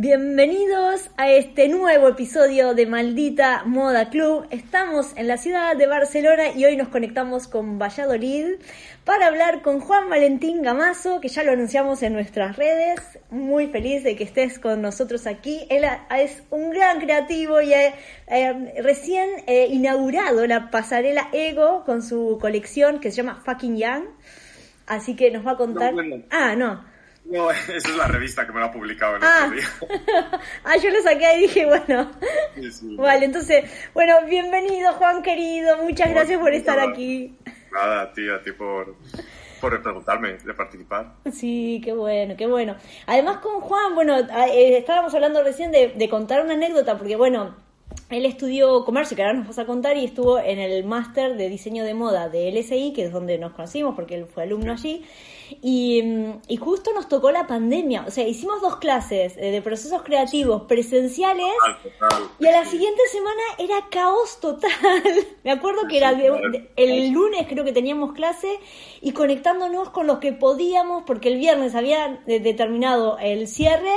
Bienvenidos a este nuevo episodio de Maldita Moda Club. Estamos en la ciudad de Barcelona y hoy nos conectamos con Valladolid para hablar con Juan Valentín Gamazo, que ya lo anunciamos en nuestras redes. Muy feliz de que estés con nosotros aquí. Él es un gran creativo y ha eh, recién eh, inaugurado la pasarela Ego con su colección que se llama Fucking Young. Así que nos va a contar. No, bueno. Ah, no. No, esa es la revista que me lo ha publicado el Ah. otro día. ah, yo lo saqué y dije, bueno. Sí, sí. Vale, entonces, bueno, bienvenido Juan querido, muchas Bueno, gracias por estar nada. aquí. Nada, ti, a ti por, por preguntarme de participar. Sí, qué bueno, qué bueno. Además con Juan, bueno, eh, estábamos hablando recién de, de contar una anécdota, porque bueno, él estudió comercio, que ahora nos vas a contar, y estuvo en el máster de diseño de moda de LSI, que es donde nos conocimos, porque él fue alumno allí, y, y justo nos tocó la pandemia, o sea, hicimos dos clases eh, de procesos creativos presenciales. Y a la siguiente semana era caos total. Me acuerdo que era el lunes creo que teníamos clase y conectándonos con los que podíamos porque el viernes había de- determinado el cierre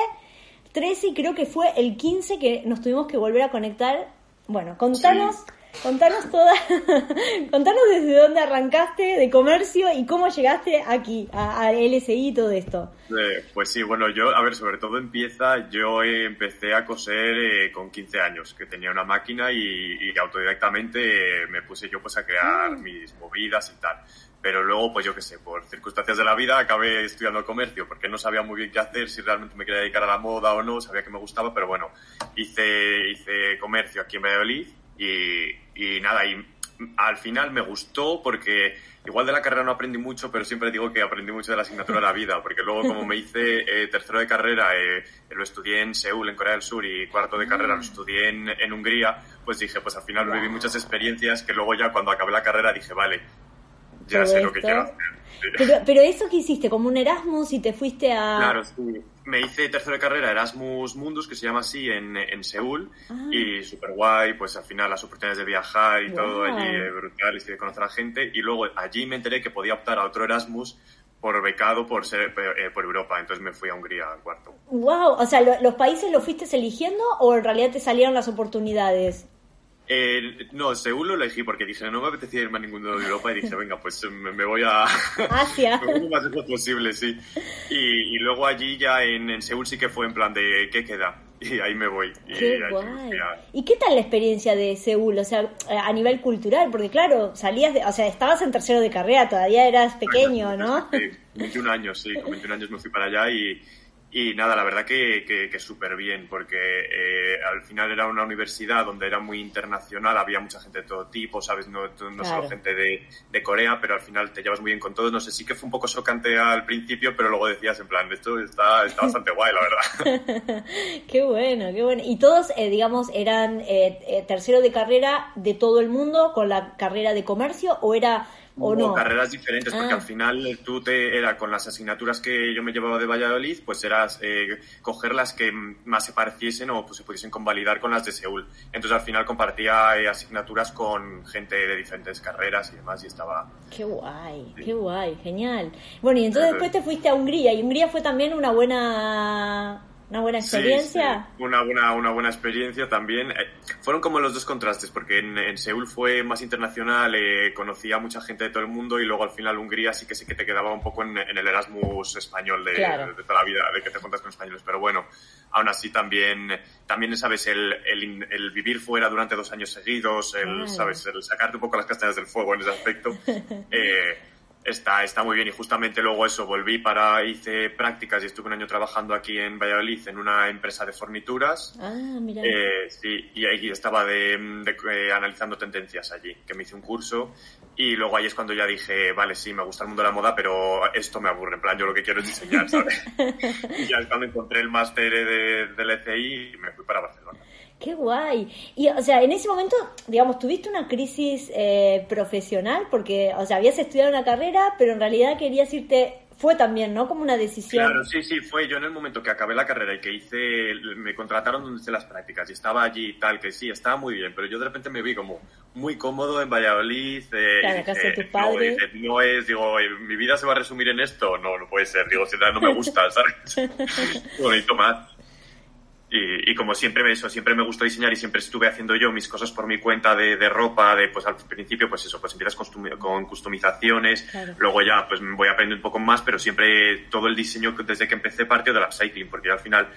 13 y creo que fue el 15 que nos tuvimos que volver a conectar. Bueno, contanos, contanos toda, contanos desde dónde arrancaste de comercio y cómo llegaste aquí a, a LSI y todo esto. Eh, pues sí, bueno, yo, a ver, sobre todo empieza, yo eh, empecé a coser eh, con 15 años, que tenía una máquina y, y autodidactamente eh, me puse yo pues a crear mis movidas y tal. Pero luego, pues yo qué sé, por circunstancias de la vida acabé estudiando comercio, porque no sabía muy bien qué hacer, si realmente me quería dedicar a la moda o no, sabía que me gustaba, pero bueno, hice, hice comercio aquí en Valladolid y, y nada, y al final me gustó porque igual de la carrera no aprendí mucho, pero siempre digo que aprendí mucho de la asignatura de la vida, porque luego como me hice eh, tercero de carrera, eh, lo estudié en Seúl, en Corea del Sur, y cuarto de carrera lo estudié en, en Hungría, pues dije, pues al final viví muchas experiencias que luego ya cuando acabé la carrera dije, vale, ya sé lo que quiero hacer. Pero, pero eso que hiciste, como un Erasmus y te fuiste a... Claro, sí. Me hice tercero de carrera Erasmus Mundus, que se llama así, en, en Seúl, Ah. y súper guay, pues al final las oportunidades de viajar y todo allí, eh, brutal, y de conocer a gente, y luego allí me enteré que podía optar a otro Erasmus por becado por, ser, eh, por Europa, entonces me fui a Hungría al cuarto. Wow, o sea, ¿lo- ¿los países los fuiste eligiendo o en realidad te salieron las oportunidades? Eh, no, Seúl lo elegí porque dije, no me apetecía irme a ningún lado de Europa y dije, venga, pues me, me voy a... Asia. me voy lo más lejos posible, sí. Y, y luego allí ya en, en Seúl sí que fue en plan de, ¿qué queda? Y ahí me voy. Y Qué guay. a- ¿Y qué tal la experiencia de Seúl? O sea, a nivel cultural, porque claro, salías de, o sea, estabas en tercero de carrera, todavía eras pequeño, ¿no? Sí, 21 años, sí, con 21 años me fui para allá y, y nada, la verdad que, que, que súper bien, porque eh, al final era una universidad donde era muy internacional, había mucha gente de todo tipo, ¿sabes? No, no Claro. solo gente de, de Corea, pero al final te llevas muy bien con todos. No sé, sí que fue un poco chocante al principio, pero luego decías en plan, esto está, está bastante guay, la verdad. Qué bueno, qué bueno. Y todos, eh, digamos, eran eh, eh, tercero de carrera de todo el mundo con la carrera de comercio o era o no. carreras diferentes, porque Ah. al final tú te era con las asignaturas que yo me llevaba de Valladolid, pues eras eh, coger las que más se pareciesen o pues, se pudiesen convalidar con las de Seúl. Entonces al final compartía eh, asignaturas con gente de diferentes carreras y demás y estaba... Qué guay, qué guay, genial. Bueno, y entonces después te fuiste a Hungría y Hungría fue también una buena una buena experiencia. sí, Una, buena, una buena experiencia también. Eh, fueron como los dos contrastes, porque en, en Seúl fue más internacional, eh, conocía a mucha gente de todo el mundo y luego al final Hungría sí que sí que te quedaba un poco en, en el Erasmus español de, Claro. de toda la vida, de que te juntas con españoles. Pero bueno, aún así también, también sabes, el, el, in- el vivir fuera durante dos años seguidos, el, Claro. sabes, el sacarte un poco las castañas del fuego en ese aspecto. eh, Está, está muy bien y justamente luego eso, volví para, hice prácticas y estuve un año trabajando aquí en Valladolid en una empresa de fornituras. Ah, mira. Eh, sí, y ahí estaba de, de- eh, analizando tendencias allí, que me hice un curso y luego ahí es cuando ya dije, vale, sí, me gusta el mundo de la moda, pero esto me aburre, en plan, yo lo que quiero es diseñar, ¿sabes? y ya es cuando encontré el máster de, del ECI y me fui para Barcelona. Qué guay. Y, o sea, en ese momento, digamos, tuviste una crisis eh, profesional porque, o sea, habías estudiado una carrera, pero en realidad querías irte fue también, ¿no? Como una decisión. Claro, sí, sí, fue yo en el momento que acabé la carrera y que hice, me contrataron donde hice las prácticas y estaba allí y tal, que sí, estaba muy bien, pero yo de repente me vi como muy cómodo en Valladolid. Eh, Claro, casa de tus padres. No, dije, no es, digo, mi vida se va a resumir en esto, no, no puede ser, digo, si no me gusta, ¿sabes? Bonito más. Y, y como siempre me, eso, siempre me gustó diseñar y siempre estuve haciendo yo mis cosas por mi cuenta de, de ropa, de pues al principio pues eso, pues empiezas con customizaciones, Claro. luego ya pues voy aprendiendo un poco más, pero siempre todo el diseño que- desde que empecé partió del upcycling, porque al final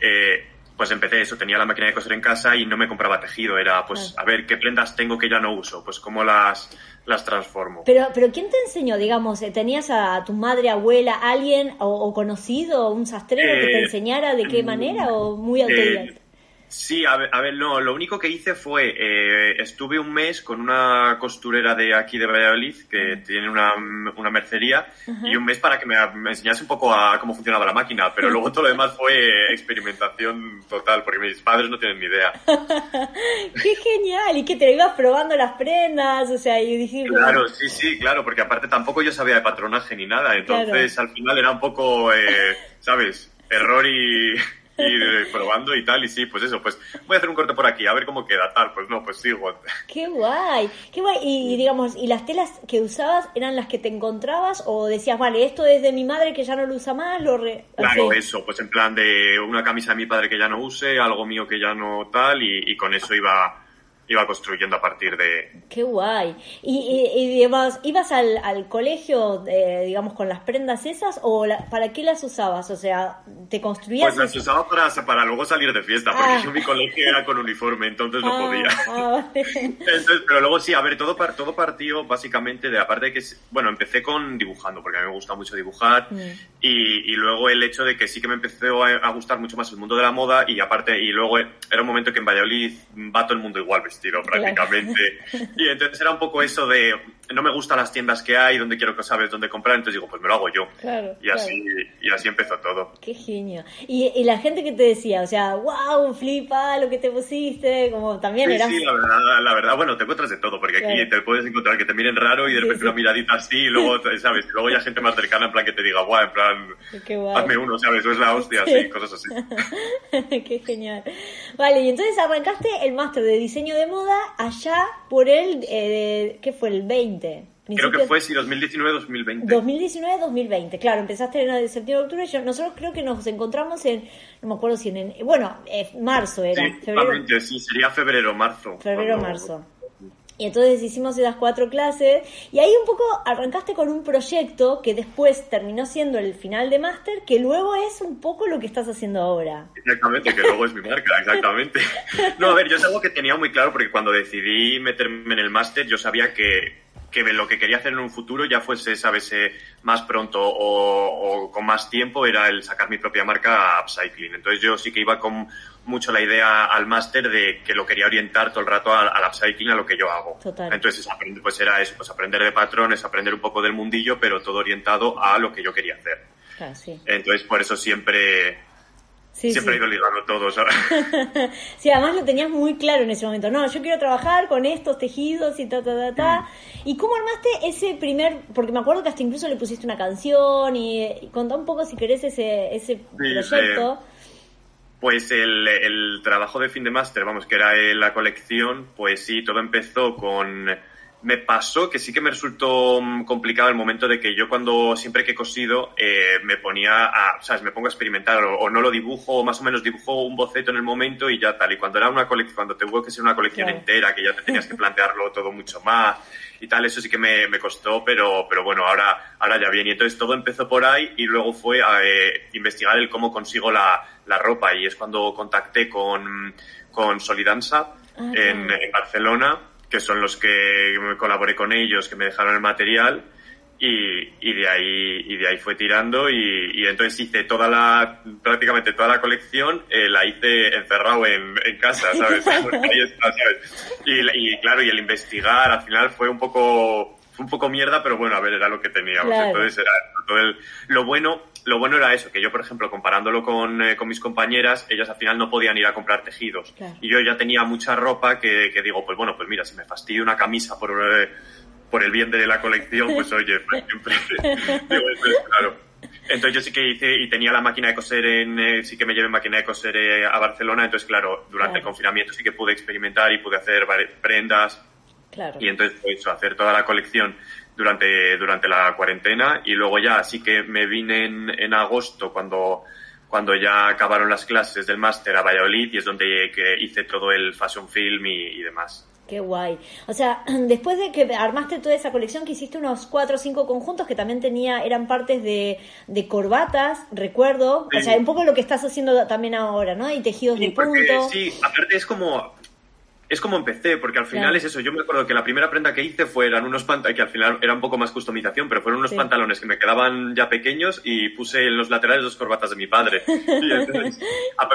eh, pues empecé eso, tenía la máquina de coser en casa y no me compraba tejido, era pues a ver qué prendas tengo que ya no uso, pues cómo las, las transformo. Pero, pero ¿quién te enseñó, digamos, eh, tenías a tu madre, abuela, alguien o, o conocido, un sastrero que te Eh, enseñara de qué mm, manera o muy autodidacta? Eh, sí, a ver, a ver, no, lo único que hice fue, eh, estuve un mes con una costurera de aquí de Valladolid, que tiene una, una mercería, y un mes para que me, me enseñase un poco a cómo funcionaba la máquina, pero luego todo lo demás fue experimentación total, porque mis padres no tienen ni idea. ¡Qué genial! Y que te ibas probando las prendas, o sea, y dije... Claro, sí, sí, claro, porque aparte tampoco yo sabía de patronaje ni nada, entonces al final era un poco, eh, ¿sabes? Error y, y eh, probando y tal, y sí, pues eso, pues voy a hacer un corte por aquí, a ver cómo queda, tal, pues no, pues sigo. ¡Qué guay! ¡Qué guay! Y, y digamos, ¿y las telas que usabas eran las que te encontrabas o decías, vale, esto es de mi madre que ya no lo usa más, lo re... Claro, así? eso, pues en plan de una camisa de mi padre que ya no use, algo mío que ya no tal, y, y con eso iba, iba construyendo a partir de... ¡Qué guay! ¿Y, y, y, digamos, ibas al, al colegio, eh, digamos, con las prendas esas o la- para qué las usabas? O sea, ¿te construías? Pues las usaba para, para luego salir de fiesta, porque Ah. yo mi colegio era con uniforme, entonces no Ah, podía. ah, vale. Entonces, pero luego sí, a ver, todo, par- todo partió básicamente de, aparte de que, bueno, empecé con dibujando, porque a mí me gusta mucho dibujar, Mm. y, y luego el hecho de que sí que me empezó a, a gustar mucho más el mundo de la moda, y aparte, y luego era un momento que en Valladolid va todo el mundo igual prácticamente. Y entonces era un poco eso de, no me gustan las tiendas que hay, donde quiero que sabes dónde comprar, entonces digo, pues me lo hago yo. Claro, Y así, y así empezó todo. Qué genio. Y, y la gente que te decía, o sea, wow, flipa lo que te pusiste, como también Sí, eras... sí, la verdad, la verdad, bueno, te encuentras de todo, porque aquí Claro. te puedes encontrar que te miren raro y de Sí, repente sí. una miradita así y luego, ¿sabes? Y luego ya gente más cercana en plan que te diga, guau, en plan, hazme uno, ¿sabes? O es la hostia, Sí. cosas así. Qué genial. Vale, y entonces arrancaste el máster de diseño de moda allá por el, eh, ¿qué fue? El 20. Creo que fue, sí, 2019-2020. 2019-2020, claro, empezaste en el de septiembre, octubre, yo, nosotros creo que nos encontramos en, no me acuerdo si en, en- bueno, eh, marzo era, Sí, febrero, sí, sería febrero, marzo. febrero, cuando- marzo. Y entonces hicimos esas cuatro clases y ahí un poco arrancaste con un proyecto que después terminó siendo el final de máster, que luego es un poco lo que estás haciendo ahora. Exactamente, que luego es mi marca, exactamente. No, a ver, yo es algo que tenía muy claro porque cuando decidí meterme en el máster yo sabía que, que lo que quería hacer en un futuro ya fuese, sabes, eh, más pronto o, o con más tiempo era el sacar mi propia marca Upcycling. Entonces yo sí que iba con mucho la idea al máster de que lo quería orientar todo el rato al, al upcycling, a lo que yo hago. Total. Entonces pues era eso, pues aprender de patrones, aprender un poco del mundillo, pero todo orientado a lo que yo quería hacer. Claro, sí. Entonces por eso siempre, Sí, siempre sí. he ido ligando todo, ¿sabes? Sí, además lo tenías muy claro en ese momento. No, yo quiero trabajar con estos tejidos y ta, ta, ta, ta. ¿Y cómo armaste ese primer...? Porque me acuerdo que hasta incluso le pusiste una canción y, y contá un poco si querés ese, ese proyecto. Pues el, el trabajo de fin de máster, vamos, que era eh, la colección, pues sí, todo empezó con... Me pasó que sí que me resultó mm, complicado el momento de que yo cuando siempre que he cosido eh, me ponía a, sabes, me pongo a experimentar o, o no lo dibujo o más o menos dibujo un boceto en el momento y ya tal. Y cuando era una colección, cuando tuvo que ser una colección Claro. entera, que ya te tenías que plantearlo todo mucho más y tal, eso sí que me, me costó, pero, pero bueno, ahora, ahora ya bien. Y entonces todo empezó por ahí y luego fue a eh, investigar el cómo consigo la, la ropa y es cuando contacté con, con Solidanza Ah, en Barcelona, que son los que me colaboré con ellos, que me dejaron el material y, y de ahí y de ahí fue tirando y, y entonces hice toda la prácticamente toda la colección eh, la hice encerrado en, en casa sabes Ahí está, ¿sabes? Y, y claro y el investigar al final fue un poco fue un poco mierda pero bueno a ver era lo que teníamos Claro. entonces era todo el- lo bueno lo bueno era eso que yo por ejemplo comparándolo con, eh, con mis compañeras ellas al final no podían ir a comprar tejidos Claro. y yo ya tenía mucha ropa que, que digo pues bueno pues mira si me fastidio una camisa por eh, por el bien de la colección, pues oye, pues siempre, digo, pues, claro. Entonces yo sí que hice y tenía la máquina de coser en, eh, sí que me llevé máquina de coser eh, a Barcelona, entonces claro, durante el confinamiento sí que pude experimentar y pude hacer prendas Claro. y entonces pues, eso, hacer toda la colección durante, durante la cuarentena y luego ya sí que me vine en, en agosto cuando, cuando ya acabaron las clases del máster a Valladolid y es donde que hice todo el fashion film y, y demás. Qué guay. O sea, después de que armaste toda esa colección, que hiciste unos cuatro o cinco conjuntos que también tenía, eran partes de, de corbatas, recuerdo. O Sí. sea, un poco lo que estás haciendo también ahora, ¿no? Y tejidos Sí, de porque, punto. sí, aparte es como es como empecé, porque al final Claro. es eso. Yo me acuerdo que la primera prenda que hice fueron unos pantalones, que al final era un poco más customización, pero fueron unos Sí. pantalones que me quedaban ya pequeños y puse en los laterales dos corbatas de mi padre. Y entonces,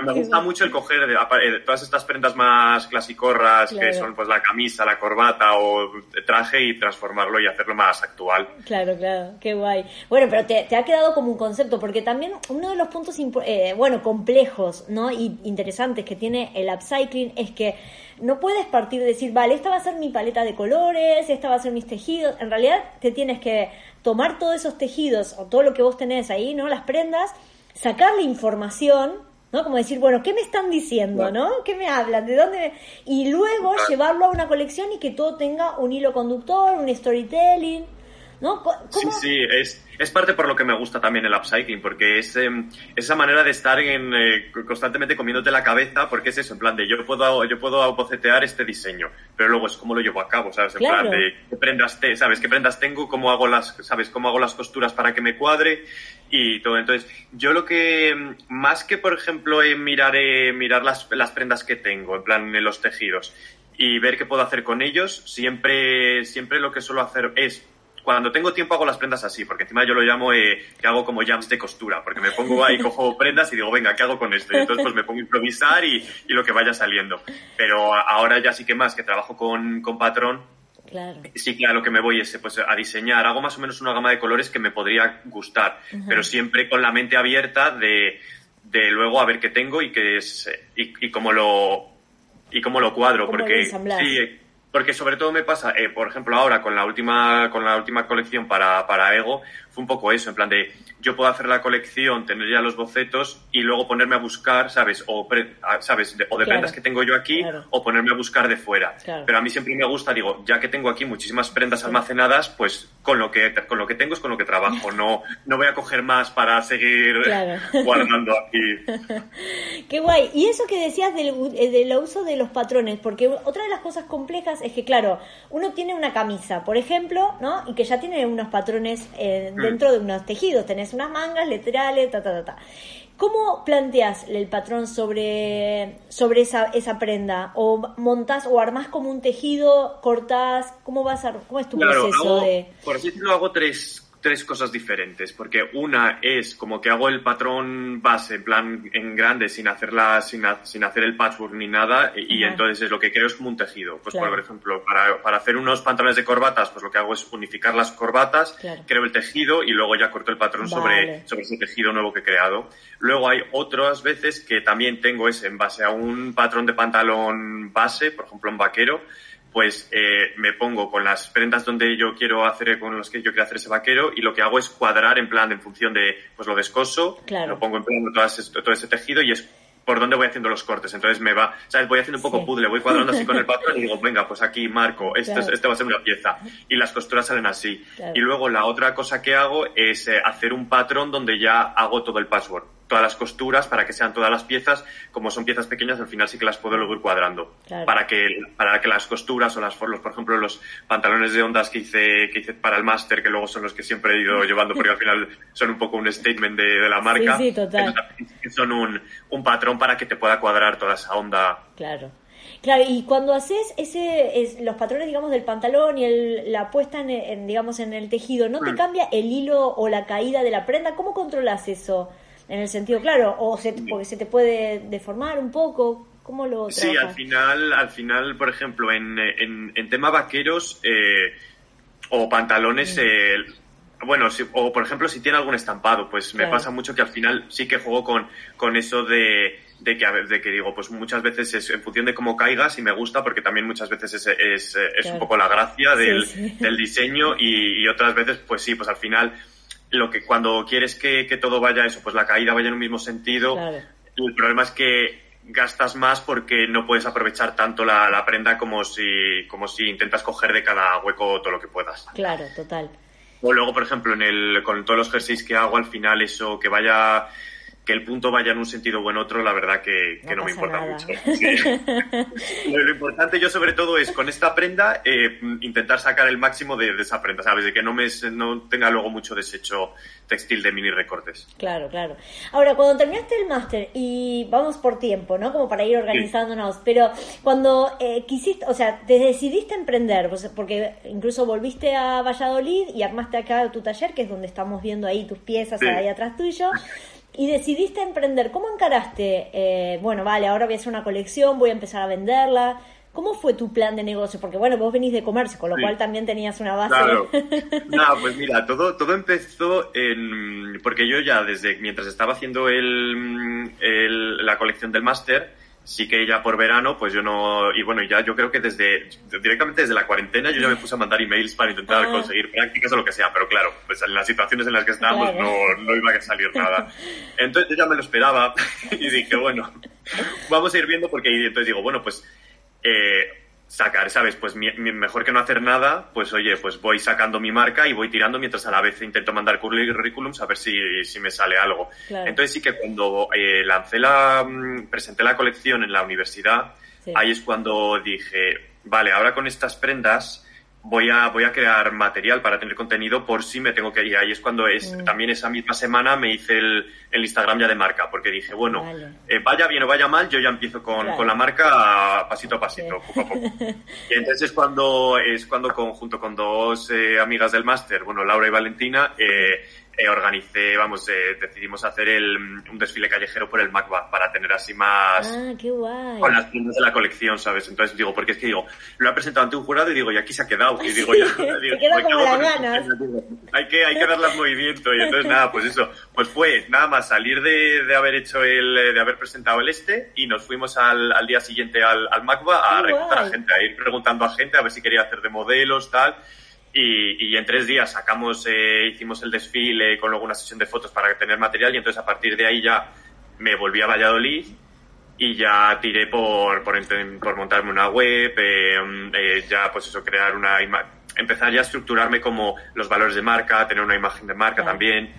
me gusta mucho el coger de, eh, todas estas prendas más clasicorras, Claro. que son pues la camisa, la corbata o traje y transformarlo y hacerlo más actual. Claro, claro, qué guay. Bueno, pero te, te ha quedado como un concepto, porque también uno de los puntos, eh, bueno, complejos, ¿no? Y interesantes que tiene el upcycling es que no puedes partir de decir, vale, esta va a ser mi paleta de colores, esta va a ser mis tejidos. En realidad te tienes que tomar todos esos tejidos o todo lo que vos tenés ahí, ¿no? Las prendas, sacarle información, ¿no? Como decir, bueno, ¿qué me están diciendo, no? ¿Qué me hablan? ¿De dónde? me-? Y luego llevarlo a una colección y que todo tenga un hilo conductor, un storytelling, ¿no? Sí, sí, es, es parte por lo que me gusta también el upcycling, porque es em, esa manera de estar en, eh, constantemente comiéndote la cabeza, porque es eso, en plan de yo puedo, yo puedo bocetear este diseño, pero luego es cómo lo llevo a cabo, ¿sabes? En Claro. plan de qué prendas, te, ¿sabes? ¿Qué prendas tengo? ¿Cómo hago las, ¿sabes? ¿Cómo hago las costuras para que me cuadre? Y todo. Entonces, yo lo que, em, más que por ejemplo mirar, eh, mirar las, las prendas que tengo, en plan en los tejidos, y ver qué puedo hacer con ellos, siempre, siempre lo que suelo hacer es cuando tengo tiempo hago las prendas así, porque encima yo lo llamo eh, que hago como jams de costura, porque me pongo ahí, cojo prendas y digo, venga, ¿qué hago con esto? Y entonces pues me pongo a improvisar y, y lo que vaya saliendo. Pero ahora ya sí que más, que trabajo con, con patrón, Claro. sí que a lo que me voy es pues, a diseñar, hago más o menos una gama de colores que me podría gustar, pero siempre con la mente abierta de, de luego a ver qué tengo y qué es eh, y, y cómo lo y cómo lo cuadro, Cómo porque sí, porque sobre todo me pasa, eh, por ejemplo, ahora con la última con la última colección para, para Ego fue un poco eso, en plan de yo puedo hacer la colección, tener ya los bocetos y luego ponerme a buscar, ¿sabes? O, pre- ¿sabes? De- o de Claro. prendas que tengo yo aquí Claro. o ponerme a buscar de fuera. Claro. Pero a mí siempre me gusta, digo, ya que tengo aquí muchísimas prendas almacenadas, pues con lo que con lo que tengo es con lo que trabajo. No, no voy a coger más para seguir guardando aquí. Qué guay. Y eso que decías del, eh, del uso de los patrones, porque otra de las cosas complejas es que, claro, uno tiene una camisa, por ejemplo, ¿no? Y que ya tiene unos patrones eh. Dentro de unos tejidos. Tenés unas mangas, laterales, ta, ta, ta, ta. ¿Cómo planteas el patrón sobre, sobre esa, esa prenda? ¿O montás o armás como un tejido, cortás? ¿Cómo vas a, cómo es tu Claro, proceso hago- de...? por así decirlo, hago tres, tres cosas diferentes, porque una es como que hago el patrón base, en plan en grande, sin hacerla, sin, ha- sin hacer el patchwork ni nada, y entonces es lo que creo es como un tejido. Pues Claro. por ejemplo, para, para hacer unos pantalones de corbatas, pues lo que hago es unificar las corbatas, Claro. creo el tejido y luego ya corto el patrón Vale. sobre, sobre ese tejido nuevo que he creado. Luego hay otras veces que también tengo ese en base a un patrón de pantalón base, por ejemplo en vaquero, pues eh, me pongo con las prendas donde yo quiero hacer, con los que yo quiero hacer ese vaquero y lo que hago es cuadrar en plan en función de pues lo descoso, Claro. lo pongo en plan todo ese, todo ese tejido y es por dónde voy haciendo los cortes. Entonces me va, ¿sabes? Voy haciendo un poco Sí. puzzle, voy cuadrando así con el patrón y digo, venga, pues aquí marco, esto, Claro. este va a ser una pieza. Y las costuras salen así. Claro. Y luego la otra cosa que hago es eh, hacer un patrón donde ya hago todo el patchwork, todas las costuras para que sean todas las piezas, como son piezas pequeñas, al final sí que las puedo luego ir cuadrando. Claro. Para que para que las costuras o las los, por ejemplo, los pantalones de ondas que hice que hice para el máster, que luego son los que siempre he ido llevando porque al final son un poco un statement de, de la marca. Sí, sí, total. Son un, un patrón para que te pueda cuadrar toda esa onda Claro. Claro, y cuando haces ese, es, los patrones, digamos, del pantalón y el, la puesta en, en, digamos, en el tejido, ¿no te Mm. cambia el hilo o la caída de la prenda? ¿Cómo controlas eso? En el sentido, claro, o se, porque se te puede deformar un poco, ¿cómo lo Sí, al trabajas? final, al final, por ejemplo, en, en, en tema vaqueros eh, o pantalones, eh, bueno, si- o por ejemplo, si tiene algún estampado, pues me pasa mucho que al final sí que juego con, con eso de, de que, a ver, de que digo, pues muchas veces es en función de cómo caigas y me gusta porque también muchas veces es, es, es Claro. un poco la gracia del, Sí, sí. del diseño y, y otras veces, pues sí, pues al final lo que cuando quieres que, que todo vaya eso, pues la caída vaya en un mismo sentido, Claro. el problema es que gastas más porque no puedes aprovechar tanto la, la prenda como si, como si intentas coger de cada hueco todo lo que puedas. Claro, total. O luego, por ejemplo, en el, con todos los jerseys que hago, al final eso, que vaya, que el punto vaya en un sentido o en otro, la verdad que, que No no, me importa nada. mucho. Sí. lo, importante yo sobre todo es con esta prenda eh, intentar sacar el máximo de, de esa prenda, ¿sabes? De que no me no tenga luego mucho desecho textil de mini recortes. Claro, claro. Ahora, cuando terminaste el máster, y vamos por tiempo, ¿no? Como para ir organizándonos, pero cuando eh, quisiste, o sea, te decidiste emprender, pues, porque incluso volviste a Valladolid y armaste acá tu taller, que es donde estamos viendo ahí tus piezas Sí. ahí atrás tuyo, y decidiste emprender. ¿Cómo encaraste? Eh, bueno, vale, ahora voy a hacer una colección, voy a empezar a venderla. ¿Cómo fue tu plan de negocio? Porque bueno, vos venís de comercio, con lo Sí. cual también tenías una base. Claro. Nada, pues mira, todo, todo empezó en. Porque yo ya desde mientras estaba haciendo el, el- la colección del máster, sí que ya por verano, pues yo no. Y bueno, ya yo creo que desde. Directamente desde la cuarentena yo ya me puse a mandar emails para intentar Ah. conseguir prácticas o lo que sea, pero claro, pues en las situaciones en las que estábamos Claro. no, no iba a salir nada. Entonces yo ya me lo esperaba y dije, bueno, vamos a ir viendo porque entonces digo, bueno, pues eh, sacar, ¿sabes? Pues mi- mi- mejor que no hacer nada, pues oye, pues voy sacando mi marca y voy tirando mientras a la vez intento mandar currículums a ver si, si me sale algo. Claro. Entonces sí que cuando eh, lancé la, mm, presenté la colección en la universidad, Sí. ahí es cuando dije, vale, ahora con estas prendas voy a, voy a crear material para tener contenido por si me tengo que ir. Ahí es cuando es, Mm. también esa misma semana me hice el, el Instagram ya de marca, porque dije, bueno, Vale. eh, vaya bien o vaya mal, yo ya empiezo con, Claro. con la marca a pasito a pasito, poco a poco. Y entonces es cuando, es cuando con, junto con dos eh, amigas del máster, bueno, Laura y Valentina, eh, eh, organicé, vamos, eh, decidimos hacer el, un desfile callejero por el MACBA para tener así más Ah, qué guay. con las prendas de la colección, ¿sabes? Entonces digo, porque es que digo, lo he presentado ante un jurado y digo, y aquí se ha quedado. Y digo, ya. Hay que, hay que darle movimiento. Y entonces nada, pues eso, pues fue nada más salir de, de haber hecho el, de haber presentado el este y nos fuimos al, al día siguiente al, al MACBA a Qué reclutar a gente, a ir preguntando a gente a ver si quería hacer de modelos, tal. Y, y en tres días sacamos, eh, hicimos el desfile con luego una sesión de fotos para tener material y entonces a partir de ahí ya me volví a Valladolid y ya tiré por, por, montarme una web, eh, mm, eh, ya pues eso, crear una empezar ya a estructurarme como los valores de marca, tener una imagen de marca Claro. también,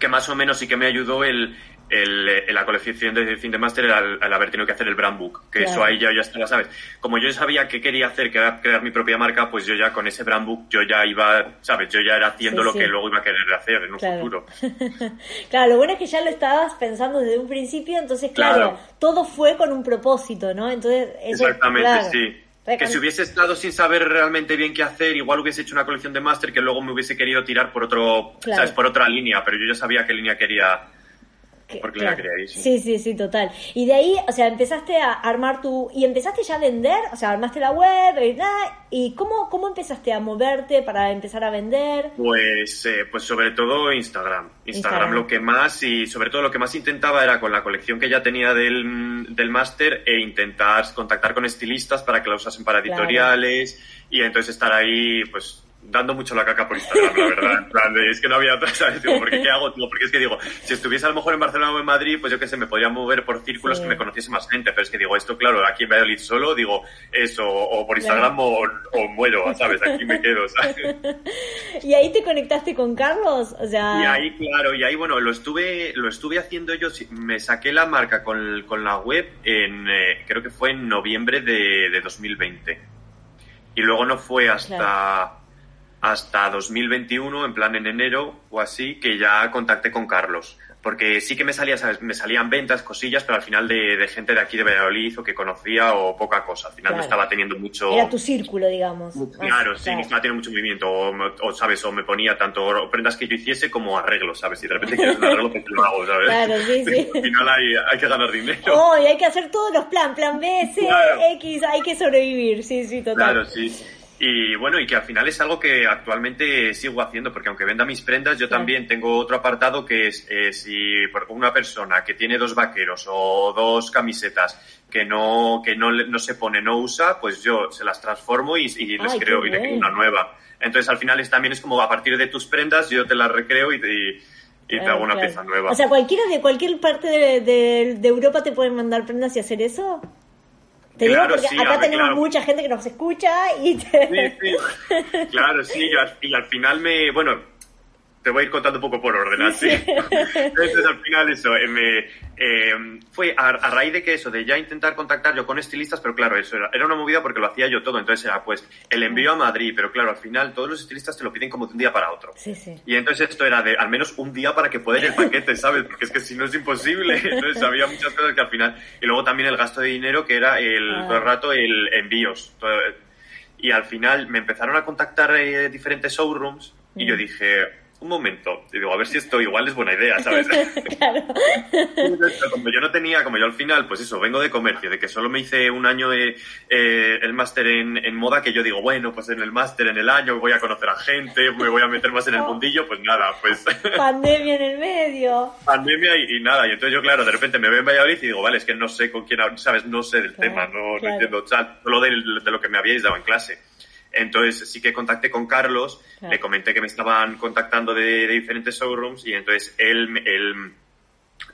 que más o menos sí que me ayudó el, el, eh, la colección de fin de máster al, al haber tenido que hacer el brand book, que Claro. eso ahí ya, ya estaba, ¿sabes? Como yo sabía que quería hacer, que era crear mi propia marca, pues yo ya con ese brand book, yo ya iba, ¿sabes? Yo ya era haciendo Sí, lo sí. que luego iba a querer hacer en un Claro. futuro. claro, lo bueno es que ya lo estabas pensando desde un principio, entonces, claro, Claro. todo fue con un propósito, ¿no? Entonces, eso, Exactamente, sí. Que si hubiese estado sin saber realmente bien qué hacer, igual hubiese hecho una colección de máster que luego me hubiese querido tirar por otro, Claro. ¿sabes? Por otra línea, pero yo ya sabía qué línea quería. Que- porque la quería ir, sí. sí, sí, total. Y de ahí, o sea, empezaste a armar tu... ¿Y empezaste ya a vender? O sea, armaste la web y nada. ¿Y cómo, cómo empezaste a moverte para empezar a vender? Pues, eh, pues sobre todo Instagram. Instagram. Instagram. lo que más y sobre todo lo que más intentaba era con la colección que ya tenía del, del máster e intentar contactar con estilistas para que la usasen para Claro. editoriales y entonces estar ahí pues dando mucho la caca por Instagram, la verdad. En plan de, es que no había otra, ¿sabes? Digo, ¿por qué qué hago? Digo, porque es que digo, si estuviese a lo mejor en Barcelona o en Madrid, pues yo qué sé, me podría mover por círculos Sí. que me conociese más gente, pero es que digo, esto claro, aquí en Valladolid solo, digo, eso, o por Claro. Instagram o, o muero, ¿sabes? Aquí me quedo, ¿sabes? ¿Y ahí te conectaste con Carlos? O sea... Y ahí, claro, y ahí, bueno, lo estuve, lo estuve haciendo yo, me saqué la marca con, con la web en, eh, creo que fue en noviembre de, de 2020. Y luego no fue hasta, Claro. Hasta 2021, en plan en enero o así, que ya contacté con Carlos. Porque sí que me, salía, ¿sabes? me salían ventas, cosillas, pero al final de, de gente de aquí de Valladolid o que conocía o poca cosa. Al final Claro. no estaba teniendo mucho... Era tu círculo, digamos. Claro, Ah, sí, no estaba teniendo mucho movimiento, o, me- o, sabes, o me ponía tanto prendas que yo hiciese como arreglos, ¿sabes? Si de repente quieres un arreglo, pues lo hago, ¿sabes? Claro, sí, sí. Al final hay, hay que ganar dinero. Oh, y hay que hacer todos los plan, plan B, C, Claro. X, hay que sobrevivir, sí, sí, total. Claro, sí. Y bueno, y que al final es algo que actualmente sigo haciendo, porque aunque venda mis prendas, yo Claro. también tengo otro apartado que es eh, si por una persona que tiene dos vaqueros o dos camisetas que no, que no, no se pone, no usa, pues yo se las transformo y, y les Ay, creo y le creo bueno. una nueva. Entonces al final es, también es como a partir de tus prendas yo te las recreo y, te- y- y te hago una claro. pieza nueva. O sea, cualquiera de cualquier parte de, de- de Europa te pueden mandar prendas y hacer eso. Te Claro, digo porque sí, acá ver, tenemos claro. mucha gente que nos escucha y te... Sí, sí. Claro, sí, y al, y al final me, bueno, te voy a ir contando un poco por orden, así. Entonces al final eso, eh, me, eh, fue a, a raíz de que eso, de ya intentar contactar yo con estilistas, pero claro, eso era, era una movida porque lo hacía yo todo, entonces era pues el envío a Madrid, pero claro, al final todos los estilistas te lo piden como de un día para otro. Sí, sí. Y entonces esto era de al menos un día para que pueda ir el paquete, ¿sabes? Porque es que si no es imposible. Entonces había muchas cosas que al final... Y luego también el gasto de dinero que era el, Ah. todo el rato el envíos. Todo- y al final me empezaron a contactar eh, diferentes showrooms y Mm. yo dije, un momento, y digo, a ver si esto igual es buena idea, ¿sabes? claro. Como yo no tenía, como yo al final, pues eso, vengo de comercio, de que solo me hice un año eh, eh, el máster en, en moda, que yo digo, bueno, pues en el máster, en el año, voy a conocer a gente, me voy a meter más en el mundillo, pues nada, pues Pandemia en el medio. pandemia y, y nada. Y entonces yo, claro, de repente me veo en Valladolid y digo, vale, es que no sé con quién, ¿sabes? No sé del Claro, tema, no, no claro. entiendo, o sea, solo del- de, lo que me habíais dado en clase. Entonces sí que contacté con Carlos, Claro. le comenté que me estaban contactando de, de diferentes showrooms y entonces él, él,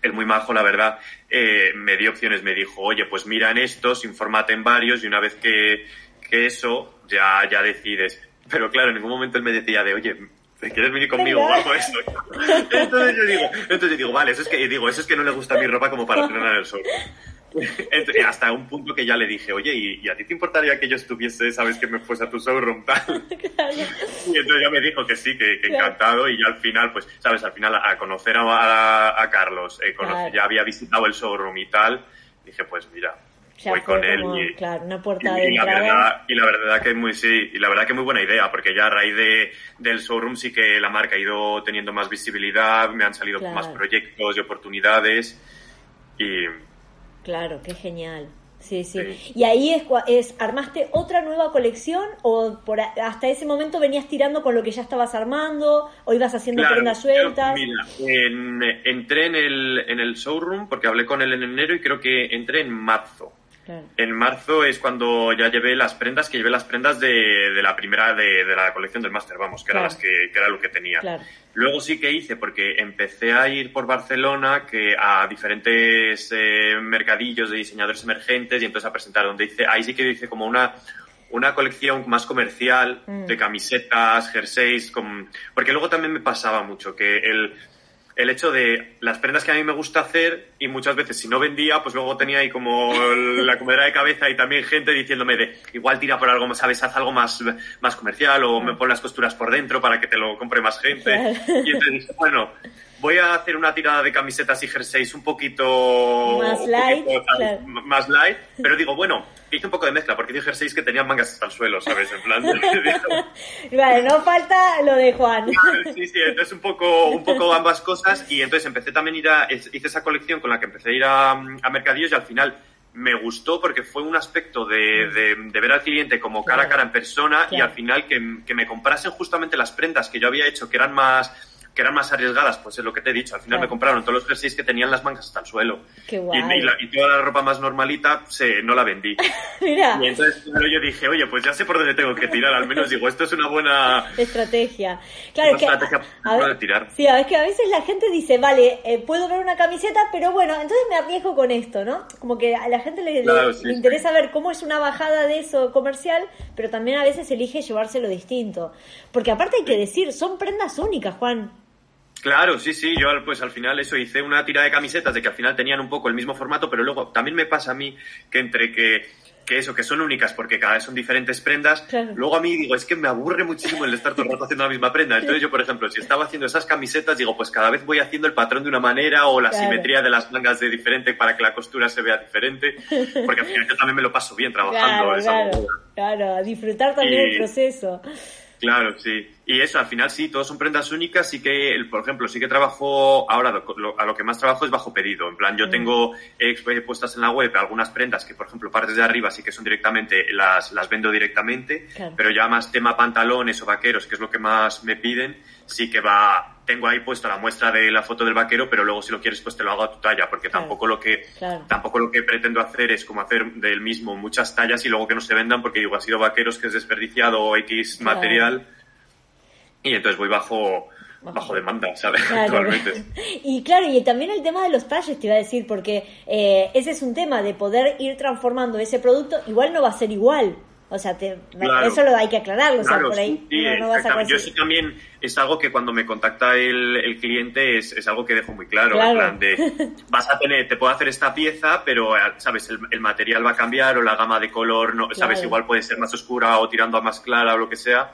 él muy majo, la verdad, eh, me dio opciones, me dijo, oye, pues mira en estos, infórmate en varios y una vez que, que eso, ya, ya decides. Pero claro, en ningún momento él me decía de, oye, ¿te quieres venir conmigo o algo eso? Entonces yo digo, entonces yo digo, vale, eso es que, digo, eso es que no le gusta mi ropa como para tenerla en el sol. Hasta un punto que ya le dije, oye, ¿y, y a ti te importaría que yo estuviese, sabes, que me fuese a tu showroom tal? Claro. Y entonces ya me dijo que sí, que, que Claro. encantado. Y ya al final, pues, sabes, al final a conocer a, a- a Carlos, eh, conoce- Claro. ya había visitado el showroom y tal, dije, pues mira, Ya voy con él como, y, claro, una y, puerta de y la verdad, y la verdad que muy, sí, y la verdad que muy buena idea, porque ya a raíz de, del showroom sí que la marca ha ido teniendo más visibilidad, me han salido Claro. más proyectos y oportunidades. Y Claro, qué genial. Sí, sí. Sí. Y ahí es, es, ¿armaste otra nueva colección o por hasta ese momento venías tirando con lo que ya estabas armando o ibas haciendo Claro, prendas sueltas? mira, en- entré en el, en el showroom porque hablé con él en enero y creo que entré en marzo. Claro. En marzo es cuando ya llevé las prendas, que llevé las prendas de, de la primera de, de la colección del máster, vamos, que Claro. era las que, que era lo que tenía. Claro. Luego sí que hice, porque empecé a ir por Barcelona que a diferentes eh, mercadillos de diseñadores emergentes y entonces a presentar donde hice, ahí sí que hice como una una colección más comercial Mm. de camisetas, jerseys, con... porque luego también me pasaba mucho que el, el hecho de las prendas que a mí me gusta hacer y muchas veces si no vendía, pues luego tenía ahí como la comedera de cabeza y también gente diciéndome de igual tira por algo, ¿sabes? Haz algo más, más comercial o me pon las costuras por dentro para que te lo compre más gente. Y entonces bueno, voy a hacer una tirada de camisetas y jerseys un poquito... Más light, poquito, ¿sabes? claro. M- más light, pero digo, bueno, hice un poco de mezcla porque hice jerseys que tenían mangas hasta el suelo, ¿sabes? En plan... Vale, no falta lo de Juan. Sí, sí, entonces un poco, un poco ambas cosas y entonces empecé también a ir a, hice esa colección con la que empecé a ir a, a mercadillos y al final me gustó porque fue un aspecto de, de- de ver al cliente como cara a cara en persona y al final que, que me comprasen justamente las prendas que yo había hecho que eran más que eran más arriesgadas, pues es lo que te he dicho. Al final Claro. me compraron todos los jerseys que tenían las mangas hasta el suelo. Qué Y, guay. y la- y toda la ropa más normalita se, no la vendí. Mira, Y entonces claro, yo dije, oye, pues ya sé por dónde tengo que tirar. Al menos digo, esto es una buena, estrategia. Claro, es que, estrategia a para ver- tirar. Sí, a ver, que a veces la gente dice, vale, eh, puedo ver una camiseta, pero bueno, entonces me arriesgo con esto, ¿no? Como que a la gente le, le- Claro, sí, le sí. interesa ver cómo es una bajada de eso comercial, pero también a veces elige llevárselo distinto. Porque aparte hay que decir, son prendas únicas, Juan. Claro, sí, sí, yo al- pues al final eso hice una tira de camisetas de que al final tenían un poco el mismo formato, pero luego también me pasa a mí que entre que, que eso, que son únicas porque cada vez son diferentes prendas, Claro. luego a mí digo, es que me aburre muchísimo el estar todo el rato haciendo la misma prenda. Entonces yo, por ejemplo, si estaba haciendo esas camisetas, digo, pues cada vez voy haciendo el patrón de una manera o la Claro. simetría de las mangas de diferente para que la costura se vea diferente, porque al final yo también me lo paso bien trabajando. Claro, es algo- claro, claro, a disfrutar también Y- el proceso. Claro, sí. Y eso, al final sí, todos son prendas únicas. Sí que, el- por ejemplo, sí que trabajo, ahora lo- lo- a lo que más trabajo es bajo pedido. En plan, yo tengo eh, puestas en la web algunas prendas que, por ejemplo, partes de arriba sí que son directamente, las, las vendo directamente. Claro. Pero ya más tema pantalones o vaqueros, que es lo que más me piden, sí que va, tengo ahí puesto la muestra de la foto del vaquero, pero luego si lo quieres pues te lo hago a tu talla, porque Claro. tampoco lo que, Claro. tampoco lo que pretendo hacer es como hacer del mismo muchas tallas y luego que no se vendan porque digo, ha sido vaqueros que es desperdiciado o X Claro. material y entonces voy bajo, bajo demanda, ¿sabes? Claro. Actualmente. Y claro, y también el tema de los talles te iba a decir, porque eh, ese es un tema de poder ir transformando ese producto, igual no va a ser igual. O sea, te- Claro. eso lo hay que aclararlo, o sea, Claro, por ahí sí, no, no vas a. Yo eso también es algo que cuando me contacta el, el cliente es, es algo que dejo muy claro. Claro. En plan de, vas a tener, te puedo hacer esta pieza, pero, eh, ¿sabes? El, el material va a cambiar o la gama de color, no, ¿sabes? Claro. Igual puede ser más oscura o tirando a más clara o lo que sea.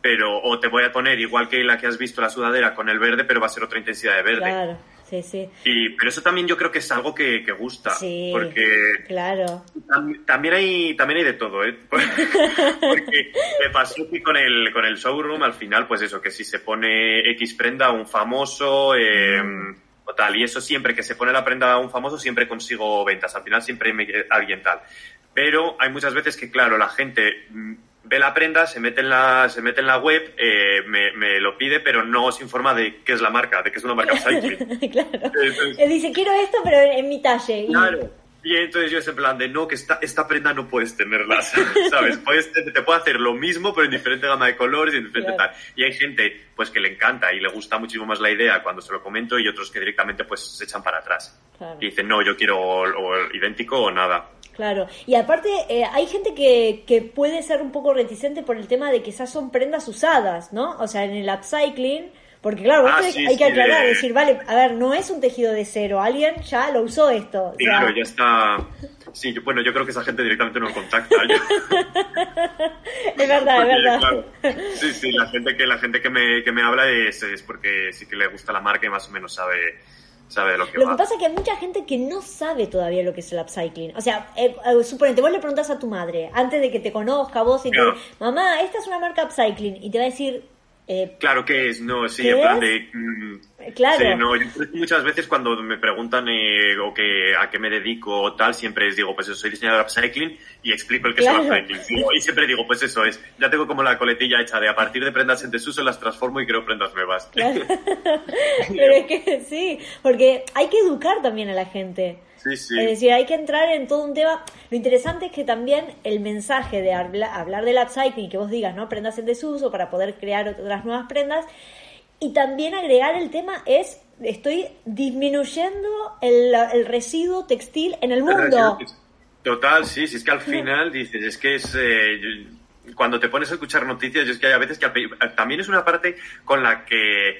Pero, o te voy a poner igual que la que has visto, la sudadera, con el verde, pero va a ser otra intensidad de verde. Claro, sí, sí. Y, pero eso también yo creo que es algo que, que gusta. Sí, Porque claro. Tam- También hay, también hay de todo, ¿eh? Porque me pasó que con el, con el showroom, al final, pues eso, que si se pone X prenda, un famoso, eh, o tal, y eso siempre que se pone la prenda a un famoso, siempre consigo ventas, al final siempre me alguien tal. Pero hay muchas veces que, claro, la gente mm, ve la prenda, se mete en la, se mete en la web, eh, me, me lo pide, pero no se informa de qué es la marca, de que es una marca cycling. claro. Entonces- Él dice, quiero esto, pero en, mi talle. Claro. Y entonces yo es en plan de, no, que esta, esta prenda no puedes tenerla, ¿sabes? Puedes, te, te puedo hacer lo mismo, pero en diferente gama de colores y en diferente Claro. tal. Y hay gente, pues, que le encanta y le gusta muchísimo más la idea cuando se lo comento y otros que directamente, pues, se echan para atrás. Claro. Y dicen, no, yo quiero o, o idéntico o nada. Claro, y aparte eh, hay gente que, que puede ser un poco reticente por el tema de que esas son prendas usadas, ¿no? O sea, en el upcycling, porque claro, Ah, sí, hay que sí, aclarar, de- decir, vale, a ver, no es un tejido de cero, alguien ya lo usó esto. o sea, Claro, ya está. Sí, yo- bueno, yo creo que esa gente directamente no contacta. Yo- Es verdad, es verdad. claro, sí, sí, la gente que, la gente que me, que me habla es, es porque sí que le gusta la marca y más o menos sabe, sabe lo que Lo va. que pasa es que hay mucha gente que no sabe todavía lo que es el upcycling. O sea, eh, eh, suponete, vos le preguntás a tu madre, antes de que te conozca vos y te mamá, esta es una marca upcycling, y te va a decir, eh, Claro que es, no, sí, ¿Qué en plan de... mm, Claro. Sí, no, yo muchas veces cuando me preguntan eh, o que, a qué me dedico o tal, siempre les digo, pues eso, soy diseñador de upcycling y explico el que Claro. es el upcycling. Y siempre digo, pues eso es, ya tengo como la coletilla hecha de a partir de prendas en desuso las transformo y creo prendas nuevas. Claro. Pero es que sí, porque hay que educar también a la gente. Sí, sí. Es decir, hay que entrar en todo un tema. Lo interesante es que también el mensaje de habla- hablar del upcycling, que vos digas, ¿no? Prendas en desuso para poder crear otras nuevas prendas. Y también agregar el tema es, estoy disminuyendo el, el residuo textil en el mundo. Total, sí, sí, es que al final dices, es que es... eh, cuando te pones a escuchar noticias, yo es que hay a veces que también es una parte con la que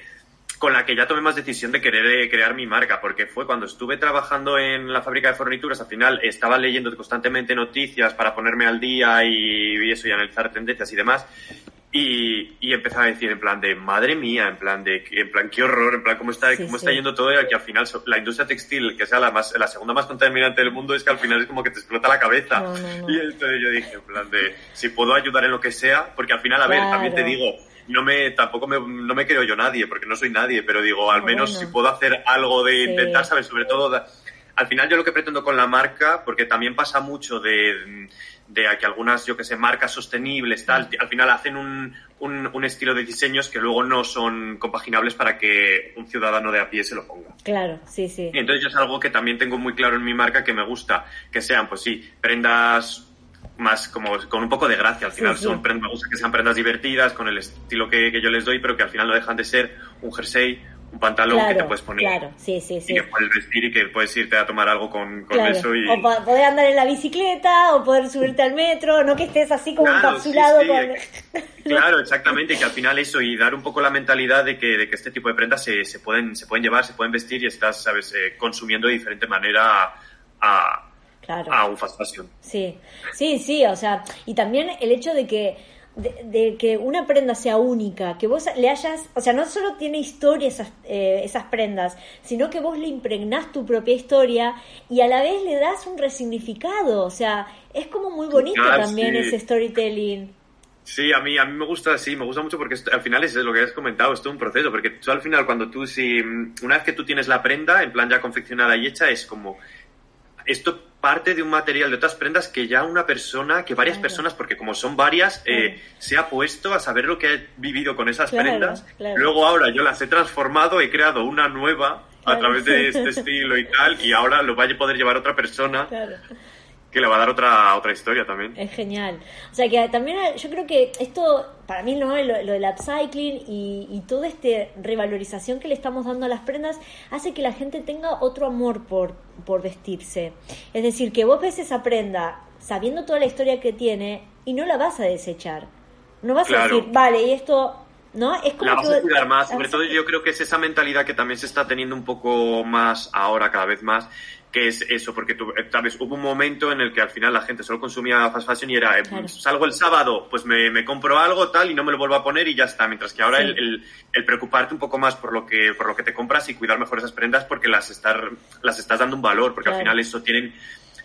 con la que ya tomé más decisión de querer eh, crear mi marca, porque fue cuando estuve trabajando en la fábrica de fornituras, al final estaba leyendo constantemente noticias para ponerme al día y, y eso y analizar tendencias y demás, y, y empezaba a decir en plan de madre mía, en plan de en plan qué horror, en plan cómo está Sí, cómo sí. está yendo todo y que al final la industria textil, que sea la más la segunda más contaminante del mundo, es que al final es como que te explota la cabeza. No, no, no. Y entonces yo dije en plan de si puedo ayudar en lo que sea, porque al final a ver, también te Claro. digo, no me tampoco me, no me creo yo nadie, porque no soy nadie, pero digo, al Ah, menos bueno. si puedo hacer algo de Sí. intentar, ¿sabes? Sobre todo da- al final yo lo que pretendo con la marca, porque también pasa mucho de, de que algunas, yo que sé, marcas sostenibles, tal, al final hacen un, un, un estilo de diseños que luego no son compaginables para que un ciudadano de a pie se lo ponga. Claro, sí, sí. Entonces yo es algo que también tengo muy claro en mi marca que me gusta, que sean, pues sí, prendas más como con un poco de gracia. Al Sí, final sí. son prendas, me gusta que sean prendas divertidas, con el estilo que, que yo les doy, pero que al final no dejan de ser un jersey, un pantalón que te Claro, puedes poner claro, sí, sí, sí. y que puedes vestir y que puedes irte a tomar algo con, con Claro. eso y... O po- poder andar en la bicicleta, o poder subirte al metro, no que estés así como Claro, encapsulado sí, sí, con... Claro, exactamente, que al final eso y dar un poco la mentalidad de que, de que este tipo de prendas se, se pueden, se pueden llevar, se pueden vestir y estás, sabes, eh, consumiendo de diferente manera a, a, Claro. a un fast fashion. Sí, sí, sí, o sea, y también el hecho de que de, de que una prenda sea única, que vos le hayas, o sea, no solo tiene historia esas, eh, esas prendas, sino que vos le impregnás tu propia historia y a la vez le das un resignificado, o sea, es como muy bonito Total, también sí. ese storytelling. Sí, a mí, a mí me gusta, sí, me gusta mucho porque esto- al final es lo que has comentado, es todo un proceso, porque tú al final cuando tú, si, una vez que tú tienes la prenda, en plan ya confeccionada y hecha, es como, esto parte de un material de otras prendas que ya una persona, que varias Claro. personas, porque como son varias, eh, Claro. se ha puesto a saber lo que ha vivido con esas Claro, prendas. Luego ahora yo las he transformado, he creado una nueva a través de este estilo y tal, y ahora lo va a poder llevar otra persona Claro. Que le va a dar otra, otra historia también. Es genial. O sea que también yo creo que esto, para mí, ¿no? lo, lo del upcycling y, y toda esta revalorización que le estamos dando a las prendas hace que la gente tenga otro amor por, por vestirse. Es decir, que vos ves esa prenda sabiendo toda la historia que tiene y no la vas a desechar. No vas a Claro. decir, vale, y esto, ¿no? Es como La vas a cuidar más, sobre a- todo yo creo que es esa mentalidad que también se está teniendo un poco más ahora, cada vez más, que es eso, porque tú, eh, sabes, hubo un momento en el que al final la gente solo consumía fast fashion y era, eh, Claro. salgo el sábado, pues me, me compro algo tal y no me lo vuelvo a poner y ya está, mientras que ahora Sí. el, el- el preocuparte un poco más por lo que por lo que te compras y cuidar mejor esas prendas porque las, estar, las estás dando un valor, porque Claro. al final eso tienen,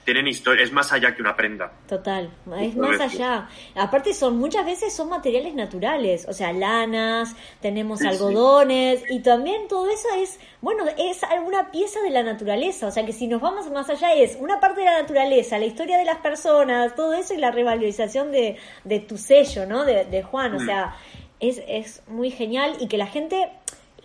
tienen historia, es más allá que una prenda. Total, es más allá. Aparte son muchas veces son materiales naturales, o sea, lanas, tenemos Sí, sí. algodones y también todo eso es, bueno, es alguna pieza de la naturaleza, o sea, que si nos vamos más allá es una parte de la naturaleza, la historia de las personas, todo eso y la revalorización de, de tu sello, ¿no? De, de Juan, o Mm. sea, es, es muy genial y que la gente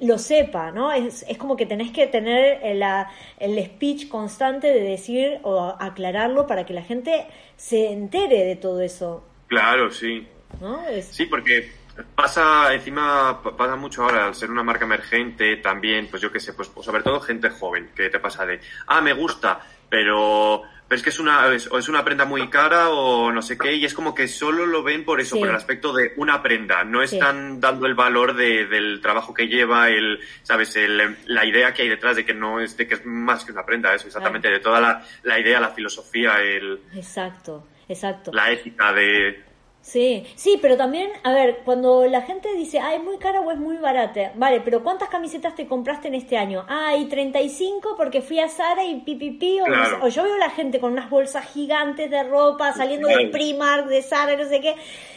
lo sepa, ¿no? Es, es como que tenés que tener el, la- el speech constante de decir o aclararlo para que la gente se entere de todo eso, Claro, sí. ¿no? Es- Sí, porque pasa, encima pa- pasa mucho ahora, al ser una marca emergente también, pues yo qué sé, pues, pues sobre todo gente joven, que te pasa de, ah, me gusta, pero, pero es que es una, es, o es una prenda muy cara o no sé qué, y es como que solo lo ven por eso, Sí. por el aspecto de una prenda, no Sí. están dando el valor de- del trabajo que lleva, el, sabes, el, la idea que hay detrás de que no es, de que es más que una prenda, eso, exactamente, de toda la, la idea, la filosofía, el, Exacto, exacto. la ética de, Sí, sí, pero también, a ver, cuando la gente dice, ah, es muy cara o es muy barata, vale, pero ¿cuántas camisetas te compraste en este año? Ah, y 35 porque fui a Zara y pipipi, o, no Claro. sé- o yo veo a la gente con unas bolsas gigantes de ropa saliendo de Claro. Primark, de Zara, no sé qué,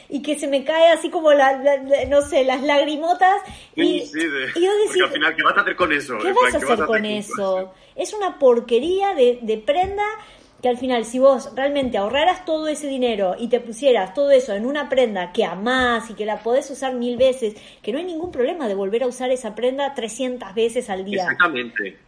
y que se me cae así como, la, la- la- no sé, las lagrimotas. Y, Sí, sí, de- y yo decir, al final, ¿qué vas a hacer con eso? ¿Qué vas a hacer con eso? Es una porquería de, de prenda que al final, si vos realmente ahorraras todo ese dinero y te pusieras todo eso en una prenda que amás y que la podés usar mil veces, que no hay ningún problema de volver a usar esa prenda 300 veces al día. Exactamente.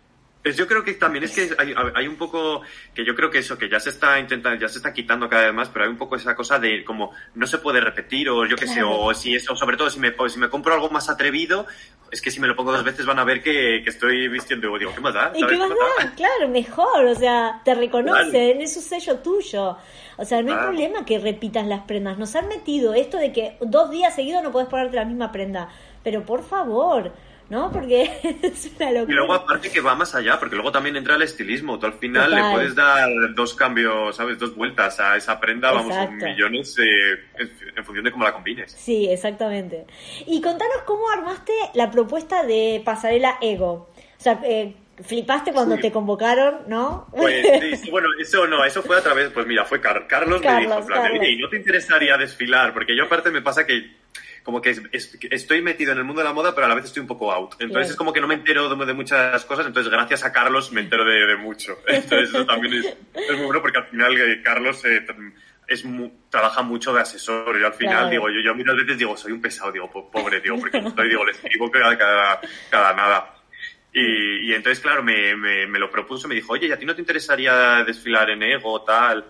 Pues yo creo que también es que hay, hay un poco que yo creo que eso que ya se está intentando ya se está quitando cada vez más pero hay un poco esa cosa de como no se puede repetir o yo qué sé o si eso sobre todo si me si me compro algo más atrevido es que si me lo pongo dos veces van a ver que, que estoy vistiendo y digo qué más da ¿Y qué más da? Claro, mejor, o sea, te reconocen, es un sello tuyo. O sea, no hay Claro. problema que repitas las prendas. Nos han metido esto de que dos días seguidos no puedes ponerte la misma prenda. Pero por favor, ¿no? Porque es una locura. y luego aparte que va más allá porque luego también entra el estilismo tú al final Total. le puedes dar dos cambios sabes dos vueltas a esa prenda vamos Exacto. un millones eh, en, función de cómo la combines Sí, exactamente. Y contanos cómo armaste la propuesta de Pasarela Ego. O sea, eh, flipaste cuando Sí. te convocaron, ¿no? Pues sí, sí, bueno, eso no, eso fue a través, pues mira, fue Car- Carlos, me Carlos, dijo, en plan, de, Carlos. oye, ¿y no te interesaría desfilar? Porque yo aparte me pasa que como que es- es- estoy metido en el mundo de la moda, pero a la vez estoy un poco out. Entonces Claro. es como que no me entero de, de muchas cosas, entonces gracias a Carlos me entero de, de mucho. Entonces eso también es, es muy bueno porque al final eh, Carlos eh, es mu- trabaja mucho de asesor y al final Claro. digo, yo, yo muchas veces digo, soy un pesado, digo, po- pobre, digo, porque estoy, digo, le escribo cada, cada, cada nada. Y, y entonces, claro, me, me, me lo propuso, me dijo, oye, ¿y a ti no te interesaría desfilar en Ego, tal?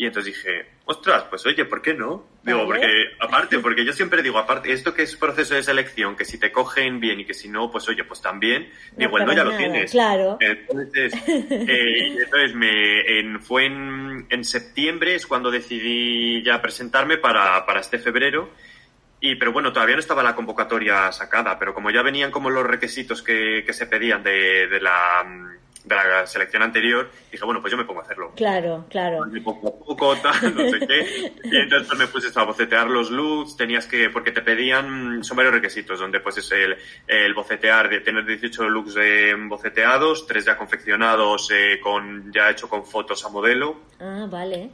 Y entonces dije, ostras, pues oye, ¿por qué no? Digo, porque, aparte, porque yo siempre digo, aparte, esto que es proceso de selección, que si te cogen bien y que si no, pues oye, pues también, No digo, el no para ya lo tienes. claro. Entonces, eh, entonces me, en, fue en, en septiembre, es cuando decidí ya presentarme para, para este febrero. Y, pero bueno, todavía no estaba la convocatoria sacada, pero como ya venían como los requisitos que, que se pedían de, de la, de la selección anterior, dije, bueno, pues yo me pongo a hacerlo. Claro, claro. Y poco a poco, tal, no sé qué. Y entonces me puse a bocetear los looks, tenías que, porque te pedían, son varios requisitos, donde pues es el, el bocetear, de tener 18 looks eh, boceteados, tres ya confeccionados, eh, con, ya hecho con fotos a modelo, Ah, vale.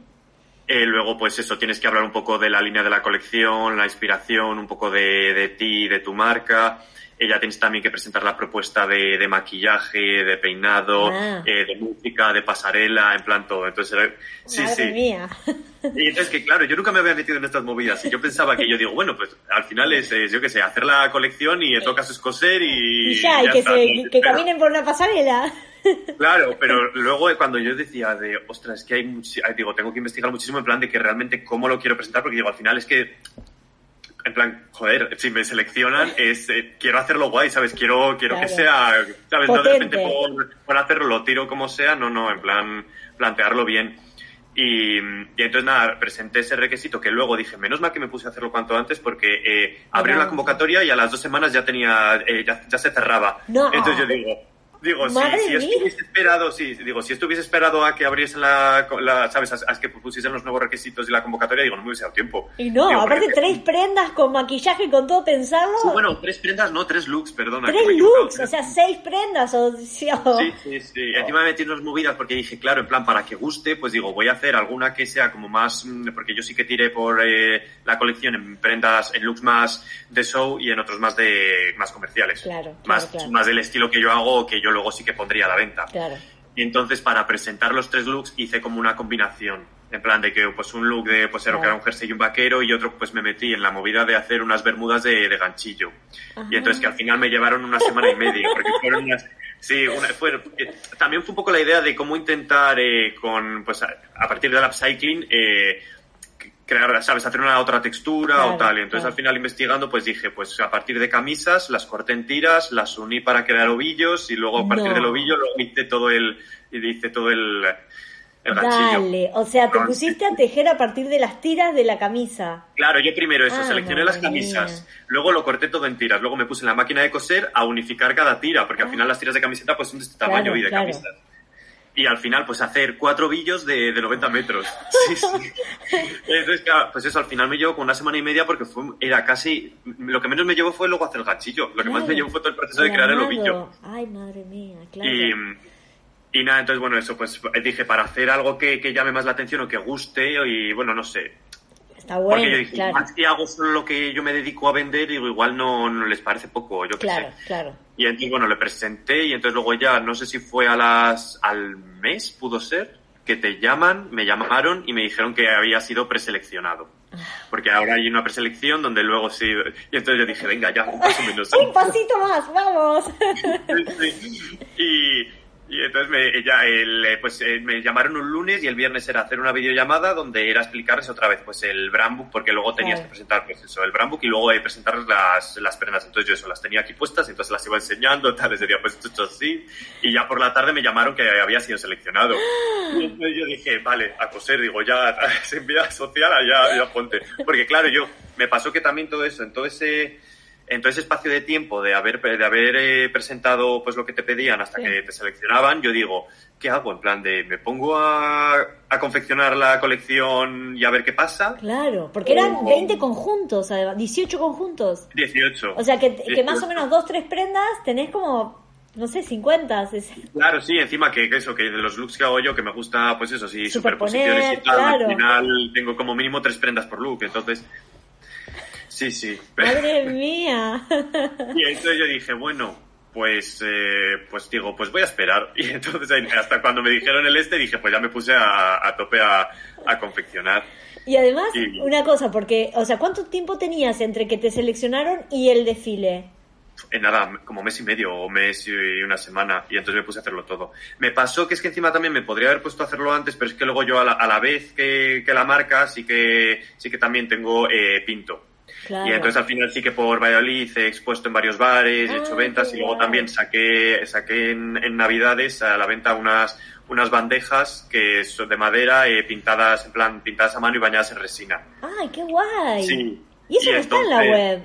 Eh, luego, pues eso, tienes que hablar un poco de la línea de la colección, la inspiración, un poco de, de ti, de tu marca. Ella tienes también que presentar la propuesta de, de maquillaje, de peinado, Ah. eh, de música, de pasarela, en plan todo. Entonces, era- sí, Madre sí. mía. Y entonces que claro, yo nunca me había metido en estas movidas y yo pensaba que yo digo, bueno, pues al final es, es, yo qué sé, hacer la colección y tocas es coser y, Y ya, y que, está. se, que Pero- caminen por una pasarela. Claro, pero luego eh, cuando yo decía de, ostras, es que hay, ay, digo, tengo que investigar muchísimo en plan de que realmente cómo lo quiero presentar, porque digo, al final es que, en plan, joder, si me seleccionan, es, eh, quiero hacerlo guay, ¿sabes? Quiero, quiero que Claro. sea, ¿sabes? No de repente Potente. por, por hacerlo, lo tiro como sea, no, no, en plan, plantearlo bien. Y, y entonces nada, presenté ese requisito que luego dije, menos mal que me puse a hacerlo cuanto antes porque eh, abrió Era- la convocatoria y a las dos semanas ya tenía, eh, ya, ya se cerraba. No. Entonces yo digo, digo, si, si estuviese esperado, sí, digo, si estuviese esperado a que abriesen la, la sabes, a, a que pusiesen los nuevos requisitos y la convocatoria, digo, no me hubiese dado tiempo. Y no, Digo, aparte tres prendas con maquillaje, con todo pensarlo. Sí, bueno, tres prendas, no, tres looks, perdona. que tres looks, o sea, seis prendas. O, sí, Sí, sí, sí. Encima me metí unas movidas porque dije, claro, en plan, para que guste, pues digo, voy a hacer alguna que sea como más, mm, porque yo sí que tiré por eh, la colección en prendas, en looks más de show y en otros más de, más comerciales. Claro, claro, Más, claro. más del estilo que yo hago, que yo luego sí que pondría a la venta. Claro. Y entonces para presentar los tres looks hice como una combinación. En plan de que pues un look de pues era que Claro. era un jersey y un vaquero y otro pues me metí en la movida de hacer unas bermudas de, de ganchillo. Ajá. Y entonces que al final me llevaron una semana y media porque fueron unas Sí, una, fue, eh, también fue un poco la idea de cómo intentar eh, con pues a, a partir del upcycling eh, crear, sabes, hacer una otra textura Claro, o tal. Y entonces claro. al final investigando, pues dije, pues a partir de camisas, las corté en tiras, las uní para crear ovillos y luego a partir No. del ovillo luego hice todo el, y hice todo el, el. Dale, o sea, te pusiste a tejer a partir de las tiras de la camisa. Claro, yo primero eso, Ah, seleccioné las camisas, mía. luego lo corté todo en tiras, luego me puse en la máquina de coser a unificar cada tira, porque al Ah. final las tiras de camiseta pues son de este tamaño Claro, y de camisas. Y al final, pues hacer cuatro billos de, de 90 metros. Sí, sí. Entonces, claro, pues eso, al final me llevó con una semana y media porque fue, era casi... Lo que menos me llevó fue luego hacer el ganchillo. Lo que más me llevó fue todo el proceso de crear el ovillo. Ay, madre mía, claro. Y, y nada, entonces, bueno, eso, pues dije, para hacer algo que, que llame más la atención o que guste, y bueno, no sé, Está bueno, porque yo dije, claro. más que hago solo lo que yo me dedico a vender, digo, igual no, no les parece poco, yo qué Claro, sé. claro. Y entonces, bueno, le presenté y entonces luego ya, no sé si fue a las, al mes, pudo ser, que te llaman, me llamaron y me dijeron que había sido preseleccionado. Ah. Porque ahora hay una preselección donde luego sí, y entonces yo dije, venga, ya, más o menos. Un pasito más, vamos. Y, y entonces me, ella, el, eh, pues, eh, me llamaron un lunes y el viernes era hacer una videollamada donde era explicarles otra vez pues el brand book, porque luego tenías que presentar pues eso, el brand book y luego eh, presentarles las, las prendas. Entonces yo eso las tenía aquí puestas, entonces las iba enseñando, tal, les decía pues esto, esto así. Y ya por la tarde me llamaron que había sido seleccionado. Y entonces yo dije, vale, a coser, digo, ya, se envía social, ya, ya ponte. Porque claro, yo, me pasó que también todo eso, en todo ese, en todo ese espacio de tiempo de haber, de haber eh, presentado pues lo que te pedían hasta Sí. que te seleccionaban, yo digo, ¿qué hago? En plan de, ¿me pongo a, a confeccionar la colección y a ver qué pasa? Claro, porque eran O- 20 conjuntos, además, 18 conjuntos. 18. O sea, que, que más o 18. menos dos, tres prendas tenés como, no sé, 50. sesenta. Claro, sí, encima que, que eso, que de los looks que hago yo, que me gusta, pues eso, sí, Superponer, superposiciones y tal, claro. al final tengo como mínimo tres prendas por look, entonces... Sí, sí. Madre mía. Y entonces yo dije, bueno, pues, eh, pues digo, pues voy a esperar. Y entonces hasta cuando me dijeron el este, dije, pues ya me puse a, a tope a, a confeccionar. Y además, Y- una cosa, porque, o sea, ¿cuánto tiempo tenías entre que te seleccionaron y el desfile? En nada, como mes y medio o mes y una semana. Y entonces me puse a hacerlo todo. Me pasó que es que encima también me podría haber puesto a hacerlo antes, pero es que luego yo a la, a la vez que, que la marca sí que, sí que también tengo eh, pinto. Claro. Y entonces al final sí que por Valladolid he expuesto en varios bares, he Ah, hecho ventas qué y luego también saqué, saqué en, en Navidades a la venta unas, unas bandejas que son de madera eh, pintadas, en plan, pintadas a mano y bañadas en resina. ¡Ay, qué guay! Sí. Y eso Y no está en la web.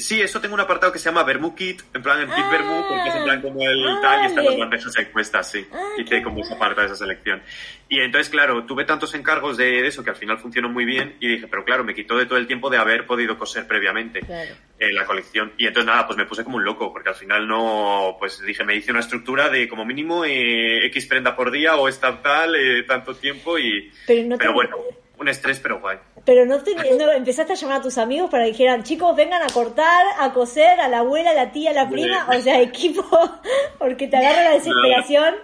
Sí, eso tengo un apartado que se llama Vermú Kit, en plan el kit Ah, Vermú, porque es en plan como el ah, tal y están las bandejas expuestas, sí. Ah, te como esa parte de esa selección. Y entonces, claro, tuve tantos encargos de, eso que al final funcionó muy bien y dije, pero claro, me quitó de todo el tiempo de haber podido coser previamente Claro. eh, la colección. Y entonces nada, pues me puse como un loco, porque al final no, pues dije, me hice una estructura de como mínimo eh, X prenda por día o esta tal, eh, tanto tiempo y... Pero no te, Pero bueno. un estrés, pero guay. Pero no, te, no empezaste a llamar a tus amigos para que dijeran, chicos, vengan a cortar, a coser, a la abuela, a la tía, a la prima, o sea, equipo, porque te agarra la desesperación.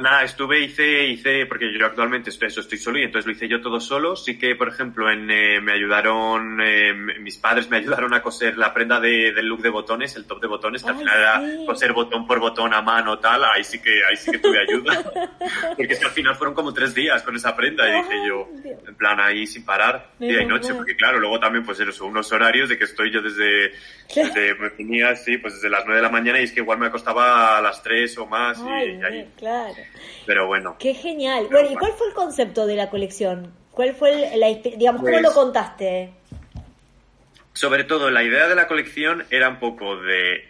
Nada, estuve, hice, hice, porque yo actualmente estoy, eso, estoy solo y entonces lo hice yo todo solo. Sí que, por ejemplo, en, eh, me ayudaron, eh, mis padres me ayudaron a coser la prenda de, del look de botones, el top de botones, que al final era sí. coser botón por botón a mano, tal. Ahí sí que, ahí sí que tuve ayuda. porque es que al final fueron como tres días con esa prenda y dije yo, en plan ahí sin parar, día y noche, porque claro, luego también pues eso, unos horarios de que estoy yo desde, desde me venía así, pues desde las nueve de la mañana y es que igual me acostaba a las tres o más Ay, y ahí, claro. Pero bueno. Qué genial. Bueno, ¿y cuál fue el concepto de la colección? ¿Cuál fue el, la, digamos, cómo Pues- lo contaste? Sobre todo, la idea de la colección era un poco de...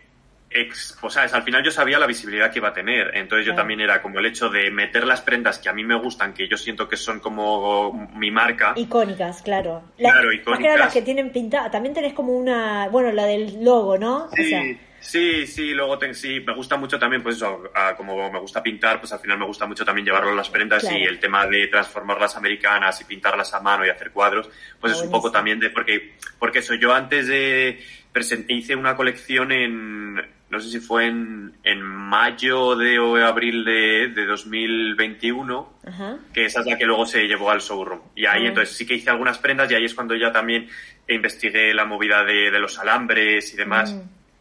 Ex, o sea, al final yo sabía la visibilidad que iba a tener, entonces yo también era como el hecho de meter las prendas que a mí me gustan, que yo siento que son como mi marca. Icónicas, claro. Claro, Más que icónicas. las que tienen pintada. También tenés como una, bueno, la del logo, ¿no? O Sí, sea, sí, sí, luego ten- sí, me gusta mucho también, pues eso, a- como me gusta pintar, pues al final me gusta mucho también llevarlo a las prendas Claro. y el tema de transformarlas americanas y pintarlas a mano y hacer cuadros, pues es un poco también de, porque, porque eso, yo antes de, presenté, hice una colección en, no sé si fue en, en mayo de o abril de, de 2021, ajá. que esa es la que luego se llevó al showroom. Y ahí Ah. entonces sí que hice algunas prendas y ahí es cuando ya también investigué la movida de, de los alambres y demás. Mm.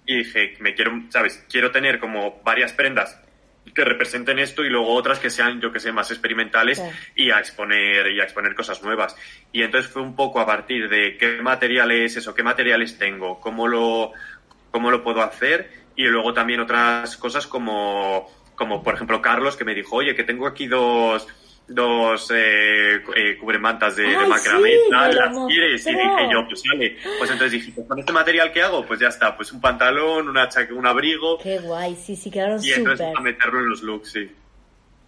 Y dije, me quiero, ¿sabes? Quiero tener como varias prendas que representen esto y luego otras que sean, yo que sé, más experimentales y a exponer y a exponer cosas nuevas. Y entonces fue un poco a partir de qué materiales eso, qué materiales tengo, cómo lo cómo lo puedo hacer y luego también otras cosas como como por ejemplo Carlos que me dijo, "Oye, que tengo aquí dos dos eh, eh, cubremantas de, de macramé, sí, tal, las quieres y dije yo, pues sale. Pues entonces dije, pues con este material que hago, pues ya está, pues un pantalón, una chaque- un abrigo Qué guay, sí, sí, quedaron y entonces súper. a meterlo en los looks, sí.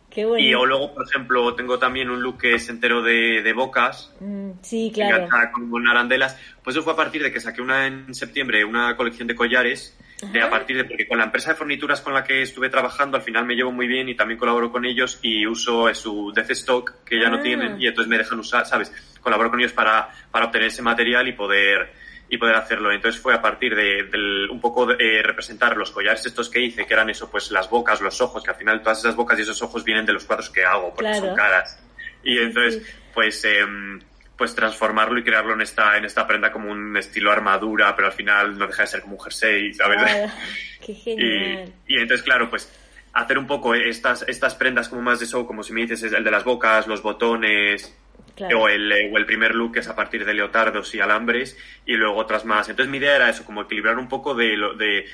Qué bueno. Y o luego, por ejemplo, tengo también un look que es entero de, de bocas, Mm, sí, claro. con arandelas. Pues eso fue a partir de que saqué una en septiembre, una colección de collares. De a partir de, porque con la empresa de fornituras con la que estuve trabajando, al final me llevo muy bien y también colaboro con ellos y uso eh, su Death Stock que ya Ah. no tienen y entonces me dejan usar, ¿sabes? Colaboro con ellos para, para obtener ese material y poder, y poder hacerlo. Entonces fue a partir de, del, un poco de, eh, representar los collares estos que hice, que eran eso, pues las bocas, los ojos, que al final todas esas bocas y esos ojos vienen de los cuadros que hago, porque Claro. son caras. Y entonces, sí. pues, em, pues transformarlo y crearlo en esta, en esta prenda como un estilo armadura, pero al final no deja de ser como un jersey, ¿sabes? Qué genial. y entonces, claro, pues hacer un poco estas, estas prendas como más de show, como si me dices, es el de las bocas, los botones, Claro. o, el, eh, o el primer look que es a partir de leotardos y alambres, y luego otras más. Entonces mi idea era eso, como equilibrar un poco de lo, de,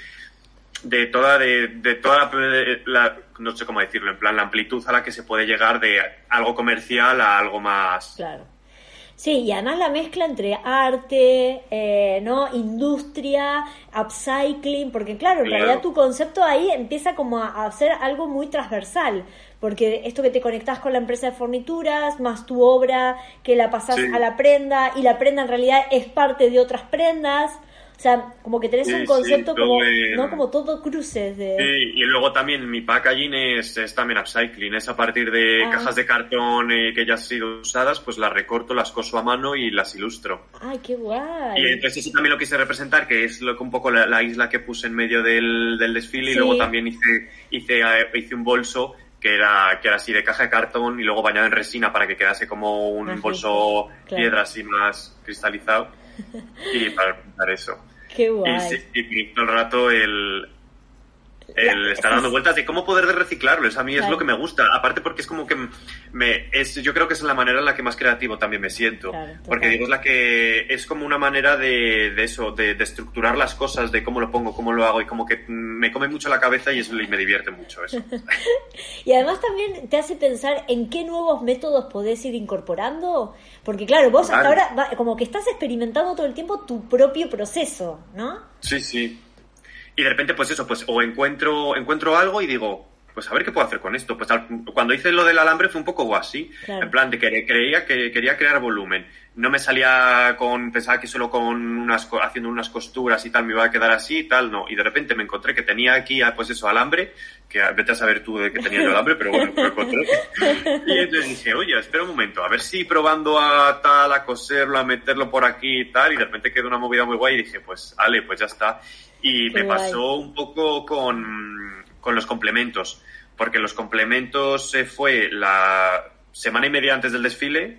de toda, de, de toda la, la- no sé cómo decirlo, en plan la amplitud a la que se puede llegar de algo comercial a algo más... Claro. Sí, y además la mezcla entre arte, eh, ¿no? Industria, upcycling, porque claro, en Claro. realidad tu concepto ahí empieza como a, a ser algo muy transversal, porque esto que te conectás con la empresa de fornituras, más tu obra, que la pasás Sí. a la prenda, y la prenda en realidad es parte de otras prendas, o sea, como que tenés Sí, un sí, concepto todo como, ¿no? Como todo cruces de... Sí, y luego también mi packaging es, es también upcycling, es a partir de Ah. cajas de cartón eh, que ya han sido usadas, pues las recorto, las coso a mano y las ilustro. Ay, qué guay. Y entonces eso también lo quise representar, que es lo un poco la, la isla que puse en medio del, del desfile Sí. y luego también hice, hice, eh, hice un bolso que era, que era así de caja de cartón y luego bañado en resina para que quedase como un Mágico, bolso claro. piedra así más cristalizado y para pintar eso. Qué guay. Y, sí, y todo el rato el, el estar dando vueltas de cómo poder de reciclarlo. Eso a mí es Claro. lo que me gusta. Aparte porque es como que me es yo creo que es la manera en la que más creativo también me siento. Claro, porque digo es la que es como una manera de, de eso, de, de estructurar las cosas, de cómo lo pongo, cómo lo hago y como que me come mucho la cabeza y, es, y me divierte mucho eso. Y además también te hace pensar en qué nuevos métodos podés ir incorporando, porque claro, vos hasta ahora como que estás experimentando todo el tiempo tu propio proceso, ¿no? Sí, sí. Y de repente, pues eso, pues o encuentro, encuentro algo y digo, pues a ver qué puedo hacer con esto. Pues al- cuando hice lo del alambre fue un poco así, Claro. en plan de que creía que quería crear volumen. No me salía con, pensaba que solo con unas, haciendo unas costuras y tal me iba a quedar así y tal, no. Y de repente me encontré que tenía aquí, ah, pues eso, alambre, que ah, vete a saber tú de que tenía yo alambre, pero bueno, lo encontré. Y entonces dije, oye, espera un momento, a ver si probando a tal, a coserlo, a meterlo por aquí y tal, y de repente quedó una movida muy guay y dije, pues, ale, pues ya está. Y Qué me guay. pasó un poco con, con los complementos, porque los complementos eh, fue la semana y media antes del desfile,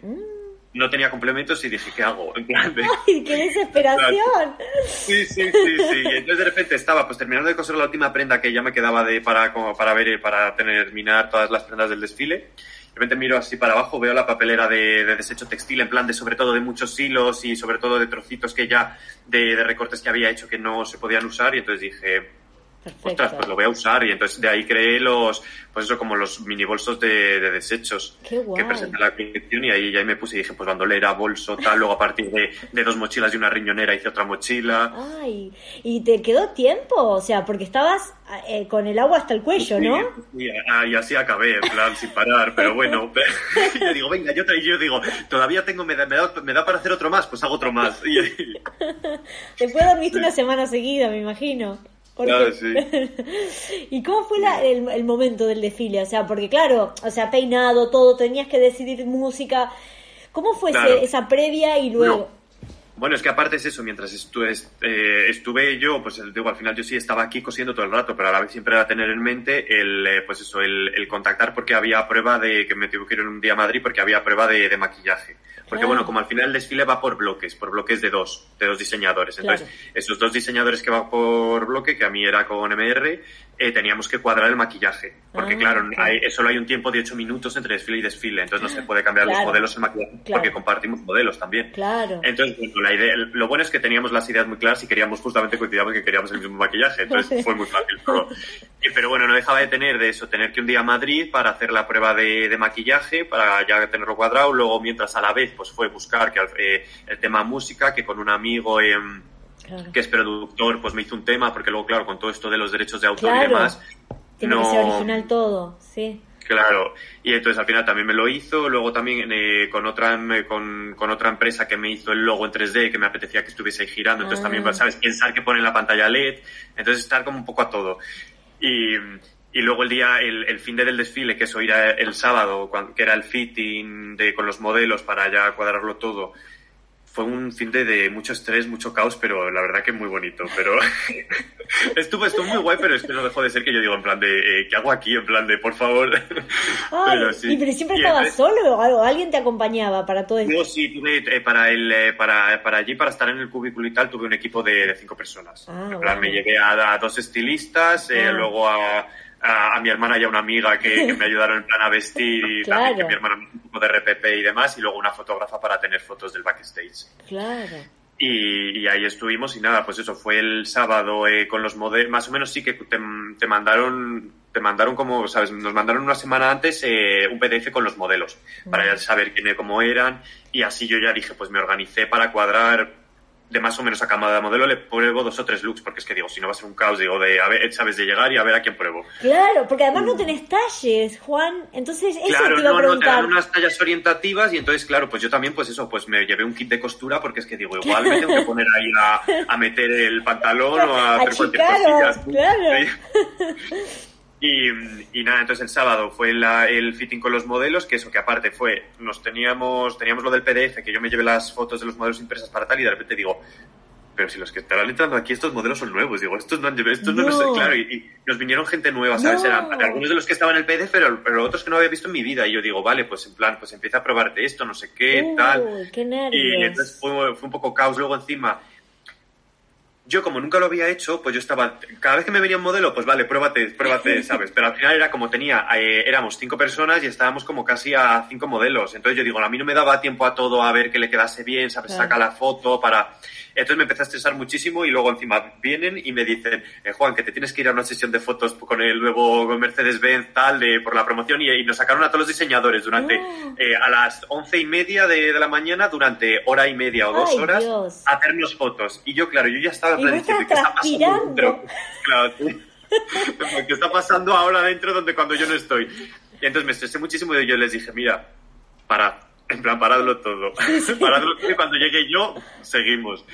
no tenía complementos y dije, ¿qué hago? En plan de... ¡Ay, qué desesperación! Sí, sí, sí, sí. Y entonces de repente estaba pues terminando de coser la última prenda que ya me quedaba de para como para ver para terminar todas las prendas del desfile. De repente miro así para abajo, veo la papelera de, de desecho textil, en plan de sobre todo de muchos hilos y sobre todo de trocitos que ya de, de recortes que había hecho que no se podían usar y entonces dije. Ostras, pues lo voy a usar y entonces de ahí creé los, pues eso como los mini bolsos de, de desechos Qué guay. que presenté la colección y ahí, y ahí me puse y dije, pues bandolera, bolso, tal, luego a partir de, de dos mochilas y una riñonera hice otra mochila. Ay, ¿y te quedó tiempo? O sea, porque estabas eh, con el agua hasta el cuello, ¿no? Y, ah, y así acabé, en plan, sin parar, pero bueno. yo digo, venga, yo, yo digo, todavía tengo, me da, me, da, me da para hacer otro más, pues hago otro más. Después dormiste una semana seguida, me imagino. Porque- Claro, sí. ¿Y cómo fue la- el, el momento del desfile? O sea, porque claro, o sea, peinado, todo, tenías que decidir música. ¿Cómo fue ese- esa previa y luego? Bueno, es que aparte es eso, mientras estuve, eh, estuve yo, pues digo, al final yo sí estaba aquí cosiendo todo el rato, pero a la vez siempre era tener en mente el, eh, pues eso, el, el contactar porque había prueba de, que me tuve que ir un día a Madrid porque había prueba de, de maquillaje. Porque bueno, como al final el desfile va por bloques, por bloques de dos, de dos diseñadores. Entonces, Claro. esos dos diseñadores que van por bloque, que a mí era con MR, eh, teníamos que cuadrar el maquillaje. Porque Ah, claro, ok. hay- solo hay un tiempo de ocho minutos entre desfile y desfile, entonces no se puede cambiar Claro. los modelos en maquillaje porque compartimos modelos también. Claro. Entonces, bueno, la idea, lo bueno es que teníamos las ideas muy claras y queríamos justamente coincidíamos que queríamos el mismo maquillaje, entonces fue muy fácil. Pero, y- pero bueno, no dejaba de tener de eso, tener que un día a Madrid para hacer la prueba de, de maquillaje, para ya tenerlo cuadrado, luego mientras a la vez pues fue buscar que eh, el tema música, que con un amigo Claro. que es productor, pues me hizo un tema, porque luego, claro, con todo esto de los derechos de autor y demás, Tiene no- que ser original todo, sí. Claro, y entonces al final también me lo hizo, luego también eh, con otra em, con, con otra empresa que me hizo el logo en 3D que me apetecía que estuviese ahí girando, entonces Ah. también, sabes, pensar que pone en la pantalla LED, entonces estar como un poco a todo. Y, y luego el día, el, el fin de del desfile, que eso era el sábado, cuan- que era el fitting de, con los modelos para ya cuadrarlo todo, fue un fin de, de mucho estrés, mucho caos, pero la verdad que muy bonito. Pero estuvo, estuvo muy guay, pero es que no dejó de ser que yo digo en plan de, eh, ¿qué hago aquí? En plan de, por favor. Ay, Pero sí. ¿Y pero siempre Y estabas solo o? ¿Alguien te acompañaba para todo esto? Yo sí tuve eh, para el eh, para, para allí para estar en el cubículo y tal tuve un equipo de, de cinco personas. Ah, en plan bueno. me llevé a, a dos estilistas, eh, Ah. luego a, a, a mi hermana y a una amiga que, que me ayudaron en plan a vestir y Claro. también que mi hermana un poco de RPP y demás y luego una fotógrafa para tener fotos del backstage. Claro. Y, y ahí estuvimos y nada, pues eso fue el sábado eh, con los modelos, más o menos sí que te, te mandaron, te mandaron como, sabes, nos mandaron una semana antes eh, un PDF con los modelos para ya saber quién, cómo eran y así yo ya dije, pues me organicé para cuadrar de más o menos a cada modelo le pruebo dos o tres looks porque es que digo, si no va a ser un caos, digo, de a ver, sabes, de llegar y a ver a quién pruebo. Claro, porque además no tenés talles, Juan. Entonces, eso Mm. Claro, te iba a no, no, te preguntar. dan unas tallas orientativas y entonces, claro, pues yo también, pues eso, pues me llevé un kit de costura porque es que digo, igual me tengo que poner ahí a, a meter el pantalón o a hacer cualquier cosilla. claro. Y, y nada, entonces el sábado fue la- el fitting con los modelos, que eso que aparte fue, nos teníamos, teníamos lo del PDF, que yo me llevé las fotos de los modelos impresas para tal y de repente digo, pero si los que estarán entrando aquí estos modelos son nuevos, digo, estos no han llevado, estos no, los No. claro, y, y nos vinieron gente nueva, ¿sabes? No. Eran algunos de los que estaban en el PDF, pero, pero otros que no había visto en mi vida, y yo digo, vale, pues en plan, pues empieza a probarte esto, no sé qué, tal. qué nervios. Y entonces fue, fue un poco caos luego encima. Yo como nunca lo había hecho, pues yo estaba, cada vez que me venía un modelo, pues vale, pruébate, pruébate, ¿sabes? Pero al final era como tenía, eh, éramos cinco personas y estábamos como casi a cinco modelos. Entonces yo digo, a mí no me daba tiempo a todo a ver que le quedase bien, ¿sabes? Claro. Saca la foto para... Entonces me empecé a estresar muchísimo y luego encima vienen y me dicen, eh, Juan, que te tienes que ir a una sesión de fotos con el nuevo Mercedes-Benz tal, de, por la promoción y, y nos sacaron a todos los diseñadores durante, Oh. eh, a las once y media de, de la mañana, durante hora y media o dos Ay, horas, Dios. a hacernos fotos. Y yo, claro, yo ya estaba diciendo, ¿qué está pasando? Pero, claro. ¿Qué está pasando ahora dentro donde cuando yo no estoy? Y entonces me estresé muchísimo y yo les dije, mira, parad, en plan, paradlo todo. paradlo todo y cuando llegue yo, seguimos.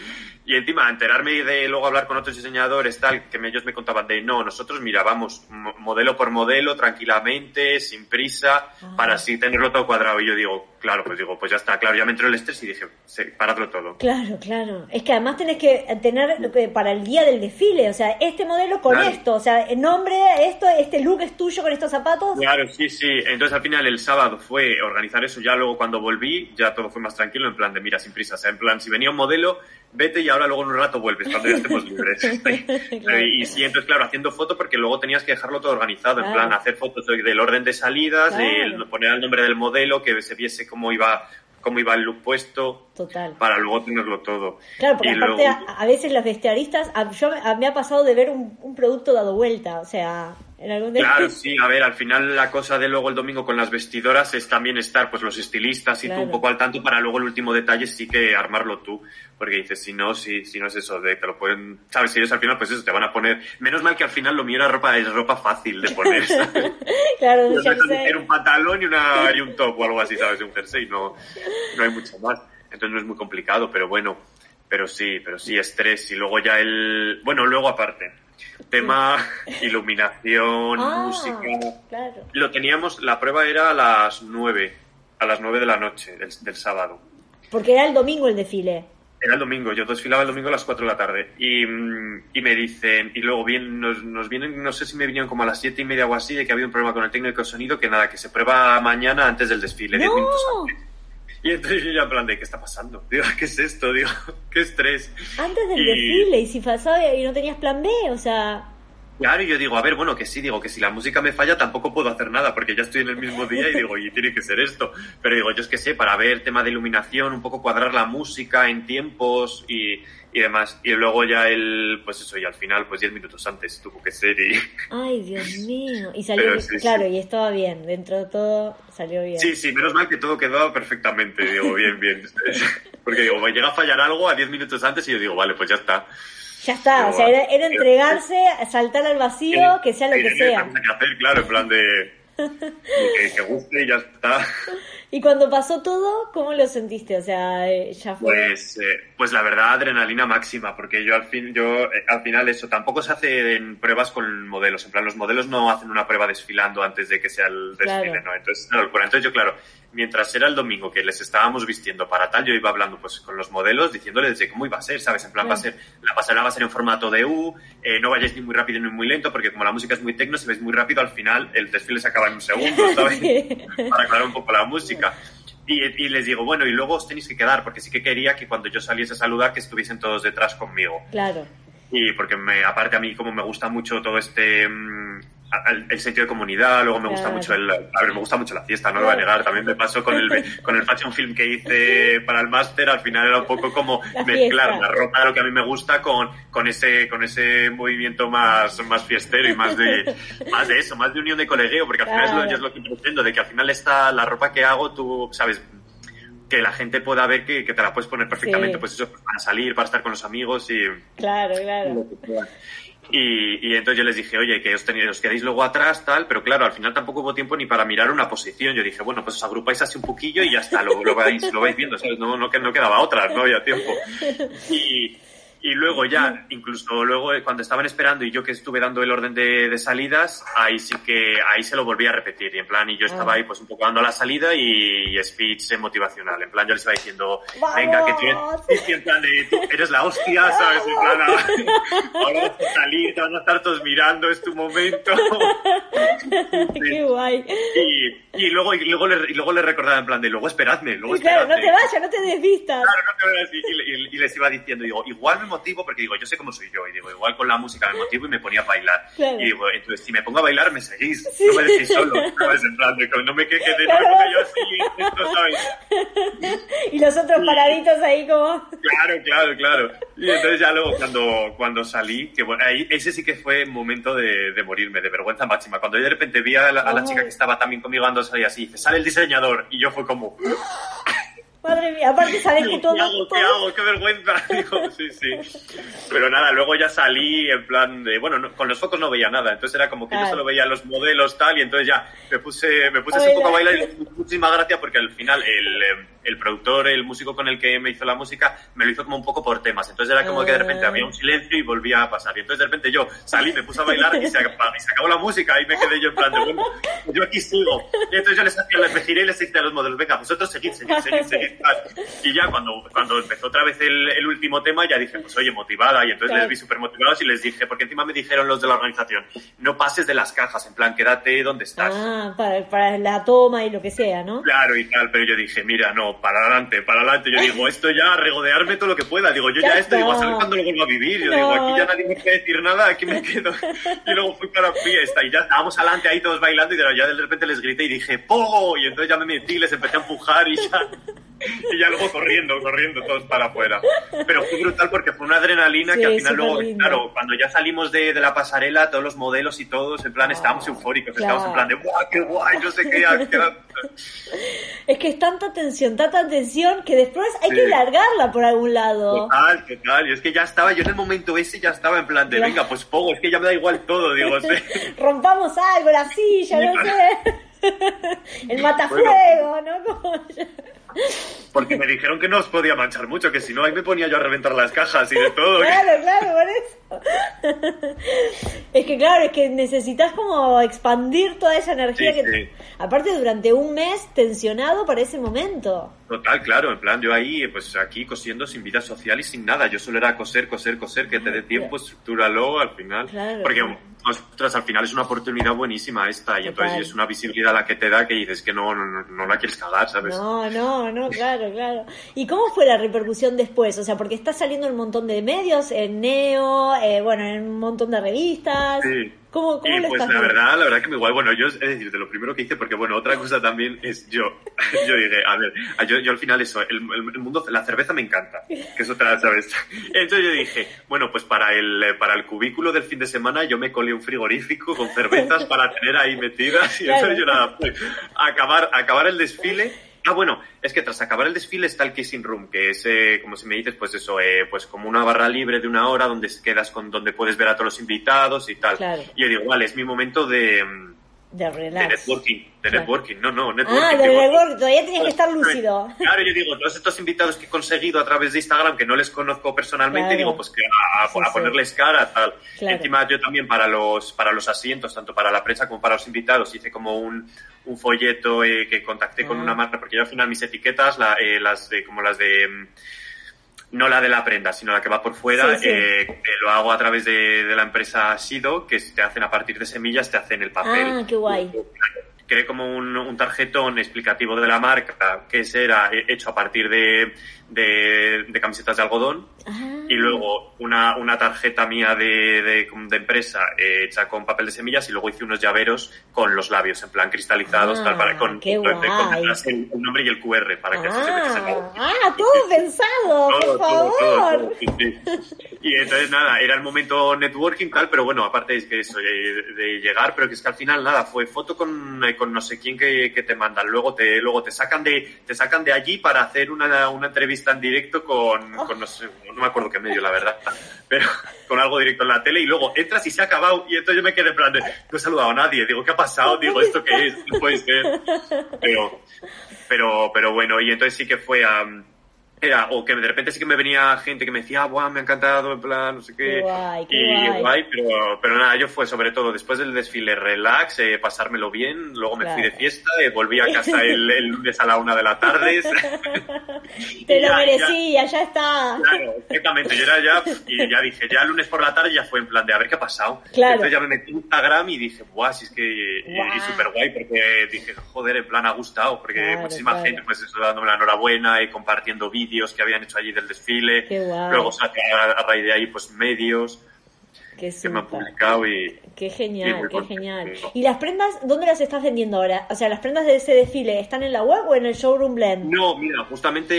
Y encima, enterarme de luego hablar con otros diseñadores, tal, que ellos me contaban de, no, nosotros, mira, vamos mo- modelo por modelo, tranquilamente, sin prisa, Ah. para así tenerlo todo cuadrado. Y yo digo, claro, pues digo, pues ya está, claro, ya me entró el estrés y dije, sí, paradlo todo. Claro, claro. Es que además tenés que tener para el día del desfile, o sea, este modelo con Claro. esto, o sea, el nombre, esto, este look es tuyo con estos zapatos. Claro, sí, sí. Entonces al final el sábado fue organizar eso. Ya luego cuando volví, ya todo fue más tranquilo, en plan de mira, sin prisa. O sea, en plan, si venía un modelo, vete y ahora luego en un rato vuelves, cuando ya estemos libres. Claro. y, sí, entonces claro, haciendo foto porque luego tenías que dejarlo todo organizado. En Claro. plan, hacer fotos de- del orden de salidas, de poner el nombre del modelo, que se viese cómo iba, cómo iba el look puesto, Total. para luego tenerlo todo. Claro, porque Y aparte luego- a, a veces los vestuaristas, a, yo, a- me ha pasado de ver un, un producto dado vuelta, o sea, en algún Claro, sí, a ver, al final la cosa de luego el domingo con las vestidoras es también estar pues los estilistas y Claro. tú un poco al tanto para luego el último detalle sí que armarlo tú, porque dices, si no, si, si no es eso, de que lo pueden, sabes, si ellos al final pues eso, te van a poner, menos mal que al final lo mío era ropa, es ropa fácil de poner, ¿sabes? claro, sé. hacer un pantalón y, una, y un top o algo así, ¿sabes? Un jersey, no, no hay mucho más. Entonces no es muy complicado, pero bueno, pero sí, pero sí, estrés. Y luego ya el, bueno, luego aparte, tema iluminación, Ah, música. claro. Lo teníamos, la prueba era a las nueve, a las nueve de la noche del, del sábado. Porque era el domingo el desfile. Era el domingo, yo desfilaba el domingo a las 4 de la tarde. Y, y me dicen, y luego bien, nos, nos vienen, no sé si me vinieron como a las siete y media o así, de que había un problema con el técnico de sonido, que nada, que se prueba mañana antes del desfile, 10 ¡No! minutos antes. Y entonces yo ya en plan de, ¿qué está pasando? Digo, ¿qué es esto? Digo, ¿qué estrés? Antes del Y- desfile, y si pasaba y no tenías plan B, o sea, Claro, y yo digo, a ver, bueno, que sí, digo, que si la música me falla tampoco puedo hacer nada, porque ya estoy en el mismo día y digo, y tiene que ser esto. Pero digo, yo es que sé, para ver tema de iluminación, un poco cuadrar la música en tiempos y, y demás. Y luego ya el, pues eso, y al final, pues 10 minutos antes tuvo que ser y... ay, Dios mío. Y salió, bien, sí, claro, sí. y estaba bien, dentro de todo salió bien. Sí, sí, menos mal que todo quedó perfectamente, digo, bien, bien. Porque digo, me llega a fallar algo a 10 minutos antes y yo digo, vale, pues ya está. Ya está, o sea, era, era entregarse, saltar al vacío, que sea lo que Tiene sea. que hacer, claro, en plan de... de que, que guste y ya está. Y cuando pasó todo, ¿cómo lo sentiste? O sea, eh, ya fue... Pues, eh, pues la verdad, adrenalina máxima, porque yo al fin, yo eh, al final eso, tampoco se hace en pruebas con modelos, en plan los modelos no hacen una prueba desfilando antes de que sea el desfile, Claro. ¿no? Entonces, locura. Entonces yo, claro, mientras era el domingo que les estábamos vistiendo para tal, yo iba hablando pues con los modelos, diciéndoles de cómo iba a ser, ¿sabes? En plan, va a ser, la pasarela va a ser en formato de U, eh, no vayáis ni muy rápido ni muy lento, porque como la música es muy tecno, si vais muy rápido, al final el desfile se acaba en un segundo, ¿sabes? para aclarar un poco la música. Y, y les digo, bueno, y luego os tenéis que quedar, porque sí que quería que cuando yo saliese a saludar, que estuviesen todos detrás conmigo. Claro, Y porque me, aparte a mí como me gusta mucho todo este mm, el, el sentido de comunidad, luego me gusta Claro. mucho el, a ver, me gusta mucho la fiesta, no lo voy a negar, también me pasó con el con el fashion film que hice para el máster, al final era un poco como La mezclar fiesta. la ropa de lo que a mí me gusta con, con ese con ese movimiento más, más fiestero y más de más de eso, más de unión de colegueo, porque al final es lo, es que pretendo, de que al final está la ropa que hago, tú sabes que la gente pueda ver que, que te la puedes poner perfectamente, Sí. pues eso, para salir, para estar con los amigos y, claro, claro. Y, y entonces yo les dije, oye, que os, tenéis, os quedéis luego atrás, tal, pero claro, al final tampoco hubo tiempo ni para mirar una posición. Yo dije, bueno, pues os agrupáis así un poquillo y ya está, lo, lo, vais, lo vais viendo, ¿sabes? No, no, no quedaba otra, no había tiempo. Y, y luego ya, incluso luego eh, cuando estaban esperando y yo que estuve dando el orden de, de salidas, ahí sí que, ahí se lo volví a repetir. Y en plan, y yo estaba Ah. ahí pues un poco dando la salida y, speech eh, motivacional. En plan, yo les iba diciendo, venga, que tienes, y en plan de, tú eres la hostia, ¿sabes? En plan, ahora ahora vas a salir, te van a estar todos mirando, es tu momento. Qué guay. Y, y luego, y, luego le, y luego le recordaba en plan de, luego esperadme, luego Y claro, no esperadme. te vayas, no te desvistas. Claro, no te vayas. Y, y- y les iba diciendo, digo, igual me motivo, porque digo, yo sé cómo soy yo, y digo, igual con la música me motivo y me ponía a bailar. Claro. Y digo, entonces, si me pongo a bailar, me seguís, Sí. no me dejéis solo, ¿sabes? En plan, de, no me queje de, no yo así, esto, ¿sabes? Y los otros paraditos ahí como... Claro, claro, claro. Y entonces ya luego cuando, cuando salí, que bueno, ahí, ese sí que fue momento de, de morirme, de vergüenza máxima. Cuando yo de repente vi a la, a la chica que estaba también conmigo dando salir así, dice, sale el diseñador, y yo fue como... Madre mía, aparte sabes que todo... ¿Qué hago? ¿Qué todo- hago? ¡Qué vergüenza! Digo, sí, sí. Pero nada, luego ya salí en plan de... Bueno, no- con los focos no veía nada, entonces era como que Claro. yo solo veía los modelos tal y entonces ya me puse, me puse un poco a bailar. y muchísima gracia porque al final el, eh, el productor, el músico con el que me hizo la música, me lo hizo como un poco por temas. Entonces era como que de repente Ah. había un silencio y volvía a pasar. Y entonces de repente yo salí, me puse a bailar y se, acabó, y se acabó la música y me quedé yo en plan de, bueno, yo aquí sigo. Y entonces yo les hacía, les giré y les dije a los modelos, venga, vosotros seguid, seguid, seguid, seguid. Y ya cuando, cuando empezó otra vez el, el último tema, ya dije, pues oye, motivada. Y entonces les vi súper motivados y les dije, porque encima me dijeron los de la organización, no pases de las cajas, en plan, quédate donde estás. Ah, para, para la toma y lo que sea, ¿no? Claro y tal, pero yo dije, mira, no, para adelante, para adelante. Yo digo, esto ya, regodearme todo lo que pueda. Digo, yo Ya ya, esto, digo, a saber cuándo lo vuelvo a vivir. Yo No. digo, aquí ya nadie me puede decir nada, aquí me quedo. Y luego fui para la fiesta y ya estábamos adelante ahí todos bailando y ya de repente les grité y dije, ¡Pogo! Y entonces ya me metí, les empecé a empujar y ya... Y ya luego corriendo, corriendo todos para afuera. Pero fue brutal porque fue una adrenalina Sí, que al final luego, superlindo. claro, cuando ya salimos de, de la pasarela, todos los modelos y todos, en plan, estábamos eufóricos, claro. estábamos en plan de, ¡guau, qué guay! No sé qué, qué- Es que es tanta tensión, tanta tensión que después hay Sí. que largarla por algún lado. Total, total. Y es que ya estaba, yo en el momento ese ya estaba en plan de, Ya. venga, pues poco, es que ya me da igual todo, digo, sí. Rompamos algo, la silla, no sé. El matafuego, ¿no? Como ya- Porque me dijeron que no os podía manchar mucho, que si no ahí me ponía yo a reventar las cajas y de todo. Claro, claro, por eso. Es que claro, es que necesitas como expandir toda esa energía Sí, que... sí. Aparte durante un mes tensionado para ese momento. Total, claro, en plan, yo ahí, pues aquí cosiendo sin vida social y sin nada. Yo solo era coser, coser, coser, que te dé tiempo, estructúralo al final. Claro, Porque, ostras, al final es una oportunidad buenísima esta, y entonces es una visibilidad la que te da que dices que no, no, no la quieres cagar, ¿sabes? No, no, no, claro, claro. ¿Y cómo fue la repercusión después? O sea, porque está saliendo en un montón de medios, en Neo, eh, bueno, en un montón de revistas. Sí. ¿Cómo, pues estás la viendo? verdad, la verdad que muy guay. Bueno, yo, es decir, de lo primero que hice, porque bueno, otra cosa también es yo. Yo dije, a ver, yo, yo al final eso, el, el- el mundo, la cerveza me encanta, que es otra, ¿sabes? Entonces yo dije, bueno, pues para el, eh, para el cubículo del fin de semana yo me colé un frigorífico con cervezas para tener ahí metidas y entonces yo nada, pues, acabar, acabar el desfile. Ah, bueno, es que tras acabar el desfile está el kissing room, que es, eh, como si me dices, pues eso, eh, pues como una barra libre de una hora donde quedas con, donde puedes ver a todos los invitados y tal. Claro. Y yo digo, vale, es mi momento de, mm, De de relax. networking, de Claro. networking, no, no, networking. Ah, lo digo, del network, todavía tenías que estar lúcido. Claro, yo digo, todos estos invitados que he conseguido a través de Instagram, que no les conozco personalmente, Claro. digo, pues que a, a- Sí, a sí. ponerles cara, tal. Claro. Encima yo también para los, para los asientos, tanto para la prensa como para los invitados, hice como un, un folleto eh, que contacté con Ah. una marca, porque yo al final mis etiquetas, la- eh, las de, como las de... mm, No la de la prenda, sino la que va por fuera, Sí, sí. eh, eh, lo hago a través de, de la empresa Sido, que te hacen a partir de semillas, te hacen el papel. Ah, qué guay. Creé como un, un tarjetón explicativo de la marca, que era hecho a partir de, de, de camisetas de algodón. Ah, Y luego una, una tarjeta mía de, de, de empresa eh, hecha con papel de semillas y luego hice unos llaveros con los labios en plan cristalizados Ah, tal, para, con, qué con- el, el nombre y el QR para que así se la ah, ah, todo pensado, por todo, favor. todo, sí. Y entonces nada, era el momento networking tal, pero bueno, aparte es que eso, de, de llegar, pero que es que al final nada, fue foto con, eh, con no sé quién que, que te mandan, luego te, luego te sacan de, te sacan de allí para hacer una, una entrevista en directo con, Oh. con no sé, no me acuerdo qué medio la verdad, pero con algo directo en la tele y luego entras y se ha acabado y entonces yo me quedé en plan de, no he saludado a nadie, digo, ¿qué ha pasado? Digo, ¿esto qué es? No puede ser. Pero, pero, pero bueno, y entonces sí que fue a... Era, o que de repente sí que me venía gente que me decía, ah, guau, me ha encantado, en plan, no sé qué. Guay, qué y guay. pero, pero nada, yo fue sobre todo después del desfile relax, eh, pasármelo bien, luego me fui de fiesta, eh, volví a casa el, el lunes a la una de la tarde. Te lo merecía, ya está. Claro, exactamente. Yo era ya, y ya dije, ya el lunes por la tarde ya fue en plan de a ver qué ha pasado. Claro. Entonces ya me metí en Instagram y dije, guau, si es que, y, y súper guay, porque dije, joder, en plan ha gustado, porque Claro, muchísima gente, pues eso, dándome la enhorabuena y compartiendo vídeos que habían hecho allí del desfile. Luego, que a, a raíz de ahí, pues medios. Qué que me súper. publicado y... Qué y genial, muy qué genial. ¿Y las prendas, dónde las estás vendiendo ahora? O sea, las prendas de ese desfile, ¿están en la web o en el showroom blend? No, mira, justamente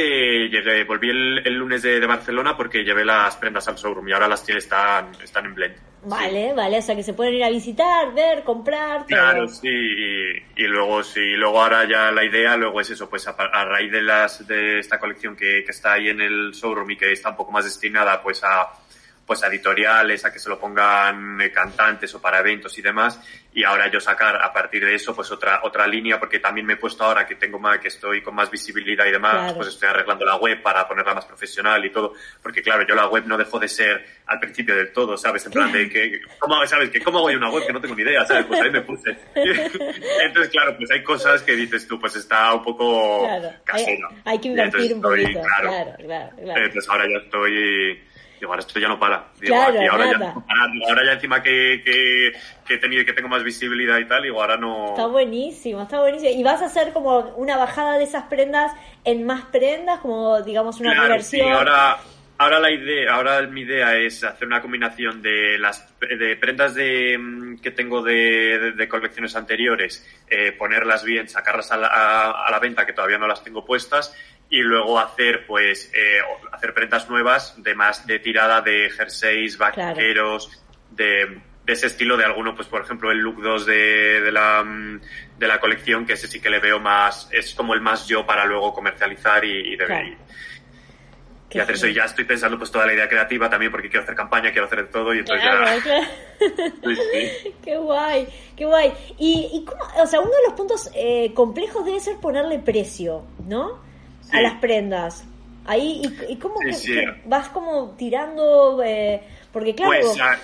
llegué, volví el, el lunes de, de Barcelona porque llevé las prendas al showroom y ahora las están, están en blend. Vale, vale, o sea que se pueden ir a visitar, ver, comprar, todo. Claro, sí, y, y luego sí, luego ahora ya la idea, luego es eso, pues a, a raíz de las de esta colección que, que está ahí en el showroom y que está un poco más destinada pues a pues a editoriales, a que se lo pongan eh, cantantes o para eventos y demás, y ahora yo sacar a partir de eso pues otra otra línea porque también me he puesto ahora que tengo más que estoy con más visibilidad y demás, Claro. pues estoy arreglando la web para ponerla más profesional y todo, porque claro, yo la web no dejó de ser al principio del todo, ¿sabes? En plan de que cómo sabes que cómo hago yo una web que no tengo ni idea, ¿sabes? Pues ahí me puse. Entonces, claro, pues hay cosas que dices tú, pues está un poco Claro, casero. hay que invertir un estoy, poquito. claro. Claro, claro, claro. Entonces ahora ya estoy digo, ahora esto ya no para. Digo, Claro, aquí ahora, ya, nada. Digo, ahora ya encima que, que, que he tenido que tengo más visibilidad y tal, digo, ahora no. Está buenísimo, está buenísimo. ¿Y vas a hacer como una bajada de esas prendas en más prendas, como digamos una Claro, reversión? sí, ahora, ahora la idea, ahora mi idea es hacer una combinación de las de prendas de, mm, que tengo de, de- de colecciones anteriores, eh, ponerlas bien, sacarlas a la, a- a la venta que todavía no las tengo puestas y luego hacer pues eh, hacer prendas nuevas de más de tirada de jerseys, vaqueros, de, de ese estilo de alguno, pues por ejemplo el look 2 de, de la mm, de la colección, que ese sí que le veo más, es como el más yo para luego comercializar y, y de- Claro. y- Qué y hacer eso. Y ya estoy pensando pues toda la idea creativa también porque quiero hacer campaña, quiero hacer de todo y entonces Claro, ya... sí. Qué guay, qué guay. Y, y cómo, o sea, uno de los puntos eh, complejos debe ser ponerle precio, ¿no? A las prendas. Ahí, y, y cómo Sí, que- sí. que vas como tirando, eh, porque claro, Pues a-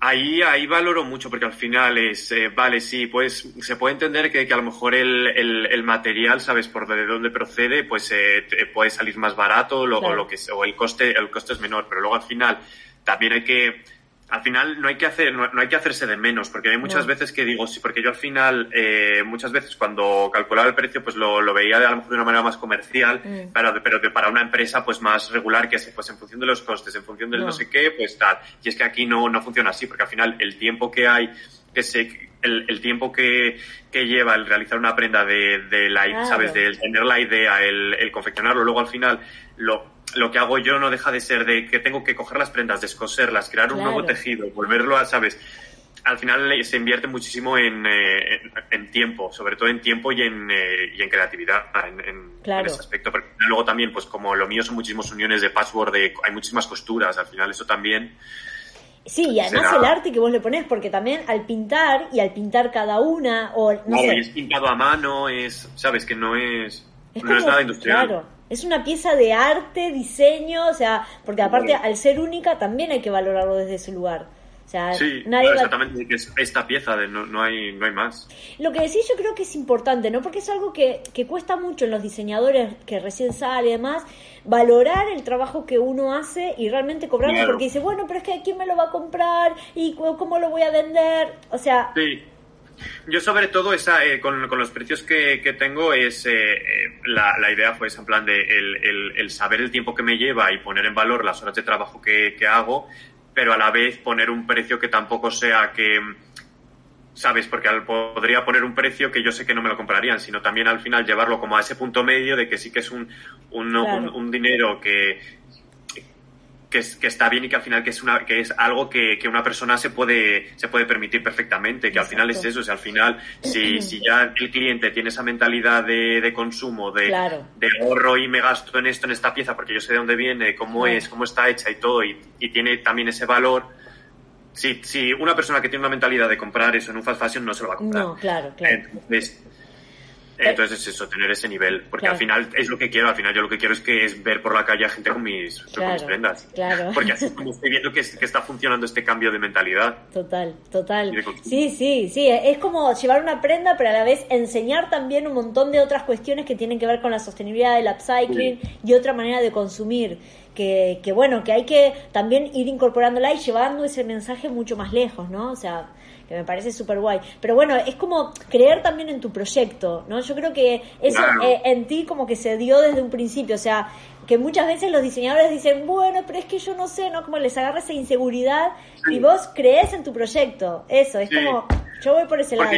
ahí, ahí valoro mucho porque al final es, eh, vale, sí, pues se puede entender que, que a lo mejor el, el, el material, sabes, por de dónde procede, pues eh, te- puede salir más barato lo- Claro. o, lo que, o el coste, el coste es menor, pero luego al final también hay que, al final no hay que hacer, no, no hay que hacerse de menos, porque hay muchas No. veces que digo, sí, porque yo al final, eh, muchas veces cuando calculaba el precio, pues lo, lo veía de, a lo mejor de una manera más comercial, Mm. pero, pero que para una empresa pues más regular, que se, pues en función de los costes, en función del No. no sé qué, pues tal. Y es que aquí no, no funciona así, porque al final el tiempo que hay, que se, el, el tiempo que, que lleva el realizar una prenda de, de la, Claro. sabes, de tener la idea, el, el confeccionarlo, luego al final lo, lo que hago yo no deja de ser de que tengo que coger las prendas, descoserlas, crear un Claro. nuevo tejido, volverlo a, sabes, al final se invierte muchísimo en, eh, en, en tiempo, sobre todo en tiempo y en, eh, y en creatividad en, Claro. en ese aspecto. Porque luego también, pues como lo mío son muchísimos uniones de password, de, hay muchísimas costuras, al final eso también. sí, y además será- el arte que vos le ponés, porque también al pintar y al pintar cada una, o no Claro, sé, y es pintado a mano, es, sabes que no es, Es no es como- nada industrial. Claro, es una pieza de arte, diseño, o sea, porque aparte al ser única también hay que valorarlo desde ese lugar. O sea, Sí, nadie claro, va- exactamente, que es esta pieza, de no, no, hay, no hay más. Lo que decís yo creo que es importante, ¿no? Porque es algo que, que cuesta mucho en los diseñadores que recién sale y demás, valorar el trabajo que uno hace y realmente cobrarlo, Claro. porque dice, bueno, pero es que ¿quién me lo va a comprar? ¿Y cómo lo voy a vender? O sea, Sí. Yo sobre todo esa, eh, con, con los precios que, que tengo es eh, eh, la, la idea fue esa, en plan de el, el- el saber el tiempo que me lleva y poner en valor las horas de trabajo que, que hago, pero a la vez poner un precio que tampoco sea que, ¿sabes? Porque al- podría poner un precio que yo sé que no me lo comprarían, sino también al final llevarlo como a ese punto medio de que sí que es un, un, Claro. un- un dinero que, que, es- que está bien y que al final que es una que es algo que, que una persona se puede se puede permitir perfectamente que al final es eso o sea, al final si, si ya el cliente tiene esa mentalidad de, de consumo de, Claro. de ahorro y me gasto en esto en esta pieza porque yo sé de dónde viene cómo es cómo está hecha y todo y, y tiene también ese valor si, si una persona que tiene una mentalidad de comprar eso en un fast fashion no se lo va a comprar no, claro, claro. entonces, entonces es eso, tener ese nivel. Porque Claro. al final es lo que quiero. Al final yo lo que quiero es que es ver por la calle a gente con mis, con mis Claro, prendas. claro. Porque así es como estoy viendo que, que está funcionando este cambio de mentalidad. Total, total. Sí, sí, sí. Es como llevar una prenda, pero a la vez enseñar también un montón de otras cuestiones que tienen que ver con la sostenibilidad, el upcycling y otra manera de consumir. Que, que bueno, que hay que también ir incorporándola y llevando ese mensaje mucho más lejos, ¿no? O sea, que me parece súper guay. Pero bueno, es como creer también en tu proyecto, ¿no? Yo creo que eso Claro. eh, en ti como que se dio desde un principio, o sea, que muchas veces los diseñadores dicen, bueno, pero es que yo no sé, ¿no? Como les agarra esa inseguridad y vos crees en tu proyecto, eso, es Sí. como, yo voy por ese lado.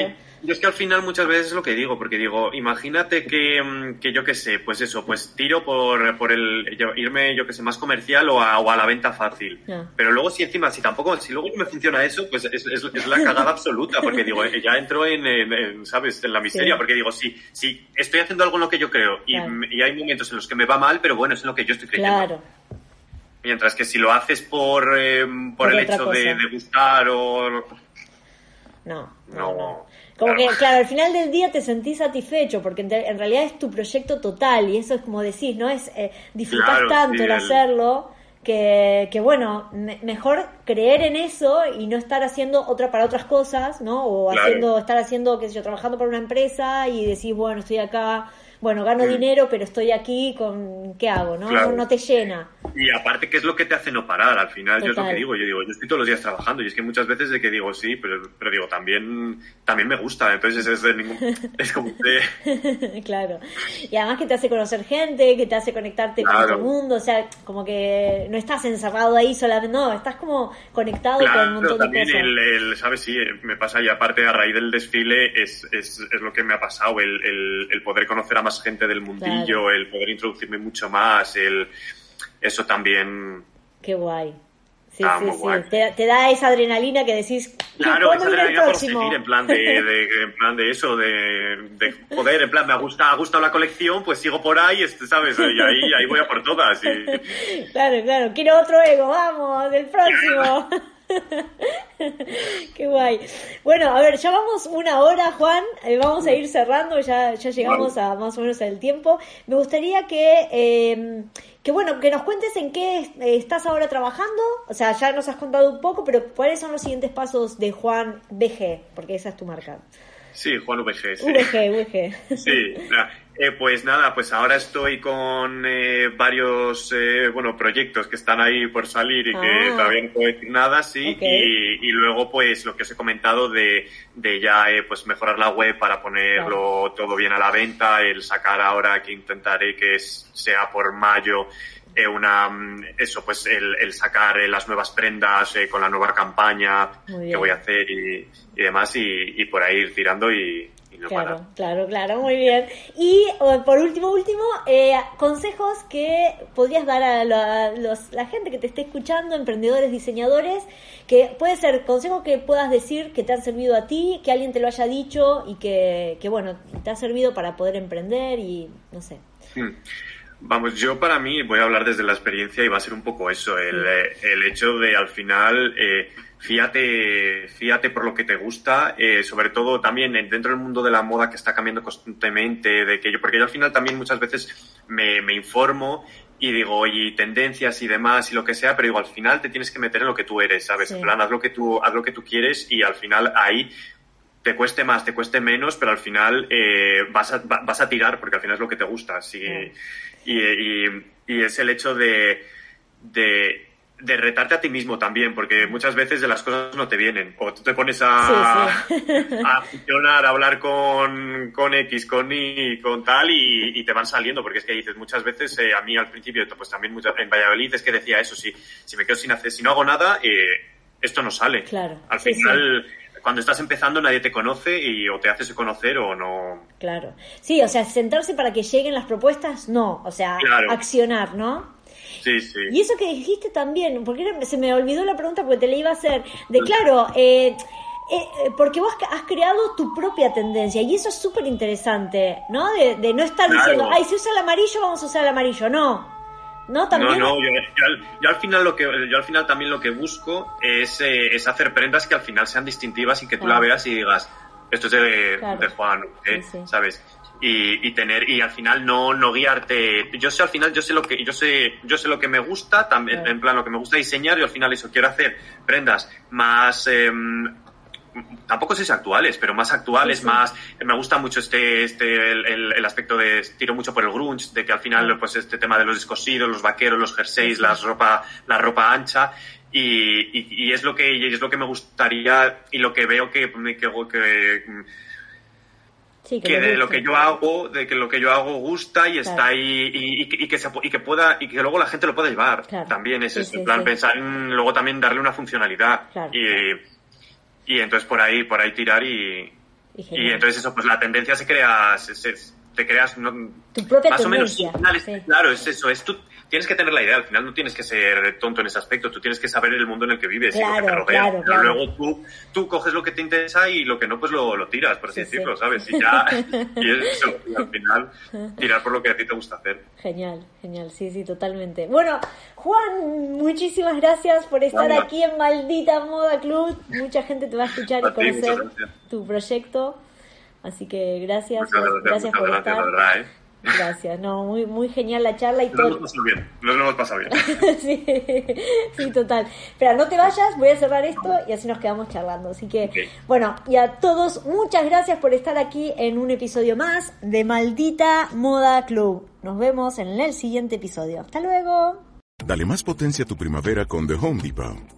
Yo es que al final muchas veces es lo que digo, porque digo, imagínate que, mm, que yo qué sé, pues eso, pues tiro por, por el yo- irme, yo qué sé, más comercial o a, o a la venta fácil. Pero luego si encima, si tampoco, si luego no me funciona eso, pues es, es- es la cagada absoluta, porque digo, eh, ya entro en, en- en, ¿sabes?, en la miseria, Sí. porque digo, si, si estoy haciendo algo en lo que yo creo y, Claro. y hay momentos en los que me va mal, pero bueno, es en lo que yo estoy creyendo. Claro, Mientras que si lo haces por, eh, por Por el hecho de, gustar o... no, no, No. Como que, claro, al final del día te sentís satisfecho, porque en, en realidad es tu proyecto total, y eso es como decís, ¿no? Es eh, disfrutás Claro, tanto sí, el el- hacerlo, que, que bueno, me- mejor creer en eso y no estar haciendo otra para otras cosas, ¿no? O Claro. haciendo, estar haciendo, qué sé yo, trabajando para una empresa y decís, bueno, estoy acá, bueno, gano Mm. dinero, pero estoy aquí con, ¿qué hago? ¿no? Claro. No, no te llena. Y aparte, ¿qué es lo que te hace no parar? Al final, yo es lo Total. que digo. Yo digo, yo estoy todos los días trabajando y es que muchas veces de que digo, sí, pero, pero digo, también, también me gusta. Entonces es, de ningún- es como que... claro. Y además que te hace conocer gente, que te hace conectarte con Claro. otro mundo, o sea, como que no estás encerrado ahí solamente, no, estás como conectado con un Claro, montón de también cosas. el, el, ¿sabes? Sí, eh, me pasa y aparte a raíz del desfile es, es, es lo que me ha pasado, el, el, el poder conocer a más gente del mundillo, Claro. el poder introducirme mucho más, el eso también... Qué guay. Sí, sí, sí. guay. Te, te da esa adrenalina que decís, Claro, ¿cuándo esa el adrenalina por seguir en plan de, de- en plan de eso, de, de joder, en plan me ha gustado, ha gustado la colección, pues sigo por ahí, este, ¿sabes? Y ahí, ahí voy a por todas. Y, Claro, claro, quiero otro ego, vamos, del próximo. Qué guay. Bueno, a ver, ya vamos una hora, Juan, eh, vamos a ir cerrando, ya, ya llegamos a más o menos el tiempo. Me gustaría que, eh, que bueno, que nos cuentes en qué eh, estás ahora trabajando, o sea, ya nos has contado un poco, pero cuáles son los siguientes pasos de Juan BG, porque esa es tu marca. Sí, Juan VG, sí. VG, VG. Sí, eh, pues nada, pues ahora estoy con eh, varios eh, bueno proyectos que están ahí por salir y que Ah. todavía no puedo decir nada, sí, y, y luego pues lo que os he comentado de, de ya eh, pues mejorar la web para ponerlo todo bien a la venta, el sacar ahora que intentaré que sea por mayo eh, una mm, eso pues el, el sacar eh, las nuevas prendas eh, con la nueva campaña que voy a hacer y, y demás y, y por ahí ir tirando y, y no parar. Claro, claro, claro, muy bien. Y por último, último, eh, consejos que podrías dar a la, los- la gente que te esté escuchando, emprendedores, diseñadores, que puede ser consejos que puedas decir que te han servido a ti, que alguien te lo haya dicho y que, que bueno, te ha servido para poder emprender y no sé. Hmm. Vamos, yo para mí voy a hablar desde la experiencia y va a ser un poco eso, el, eh, el hecho de al final eh, fíjate, fíjate por lo que te gusta, eh, sobre todo también en- dentro del mundo de la moda que está cambiando constantemente, de que yo, porque yo al final también muchas veces me, me informo y digo, y tendencias y demás y lo que sea, pero digo, al final te tienes que meter en lo que tú eres, ¿sabes? Sí. En plan, haz lo que tú, haz lo que tú quieres y al final ahí te cueste más, te cueste menos, pero al final eh, vas, a, va- vas a tirar porque al final es lo que te gusta. Sí. Y, y- y es el hecho de, de, de retarte a ti mismo también, porque muchas veces de las cosas no te vienen. O tú te pones a, Sí, sí. a funcionar, a hablar con, con X, con Y, con tal, y, y te van saliendo, porque es que dices, muchas veces, eh, a mí al principio, pues también muchas- en Valladolid es que decía eso, si, si me quedo sin hacer, si no hago nada, eh, esto no sale. Claro, Al sí, final, cuando estás empezando nadie te conoce y o te haces conocer o no. Claro. Sí, o sea, sentarse para que lleguen las propuestas, no, o sea, Claro. accionar, ¿no? Sí, sí. Y eso que dijiste también, porque era- se me olvidó la pregunta porque te la iba a hacer, de claro, eh, eh, eh, porque vos has creado tu propia tendencia y eso es súper interesante, ¿no? De, de no estar Claro. diciendo, ay, si usa el amarillo, vamos a usar el amarillo, no. ¿No? No, También. no, yo, yo al, yo al final lo que yo al final también lo que busco es, eh, es hacer prendas que al final sean distintivas y que tú Claro. la veas y digas, esto es de, Claro. de Juan, ¿eh? Sí, sí. ¿sabes? Y, y tener y al final no no guiarte yo sé al final yo sé lo que yo sé yo sé lo que me gusta también en plan lo que me gusta diseñar y al final eso quiero hacer prendas más em, tampoco sé si actuales, pero más actuales, Sí, sí. más me gusta mucho este este el, el- el aspecto de tiro mucho por el grunge, de que al final pues este tema de los descosidos, los vaqueros, los jerseys, Sí, sí. la ropa la ropa ancha y, y, y, es lo que y es lo que me gustaría y lo que veo que, que, que Sí, que de lo que yo hago, de que lo que yo hago gusta y Claro. está ahí y, y que- se, y que pueda y que luego la gente lo pueda llevar. Claro. También es Sí, eso, sí, en plan pensar en luego también darle una funcionalidad Claro, y, claro. Y entonces por ahí por ahí tirar y, Y entonces eso pues la tendencia se crea se- se- te creas no, Tu propia más o menos sí. claro es eso es tú tienes que tener la idea al final no tienes que ser tonto en ese aspecto tú tienes que saber el mundo en el que vives y lo que te rodea claro, Pero claro. luego tú tú coges lo que te interesa y lo que no pues lo, lo tiras por así Sí, sí. decirlo sabes y ya y eso y al final tirar por lo que a ti te gusta hacer Genial, genial, sí, sí, totalmente. Bueno, Juan, muchísimas gracias por estar aquí en Maldita Moda Club. Mucha gente te va a escuchar y A muchas conocer tu proyecto. Así que gracias, muchas gracias, gracias muchas por gracias estar. verdad ¿eh? Gracias, no, muy, muy genial la charla y nos lo hemos todo. pasado bien lo hemos pasado bien sí, sí, total. Espera, no te vayas, voy a cerrar esto y así nos quedamos charlando. Así que, bueno, y a todos, muchas gracias por estar aquí en un episodio más de Maldita Moda Club. Nos vemos en el siguiente episodio. Hasta luego. Dale más potencia a tu primavera con The Home Depot.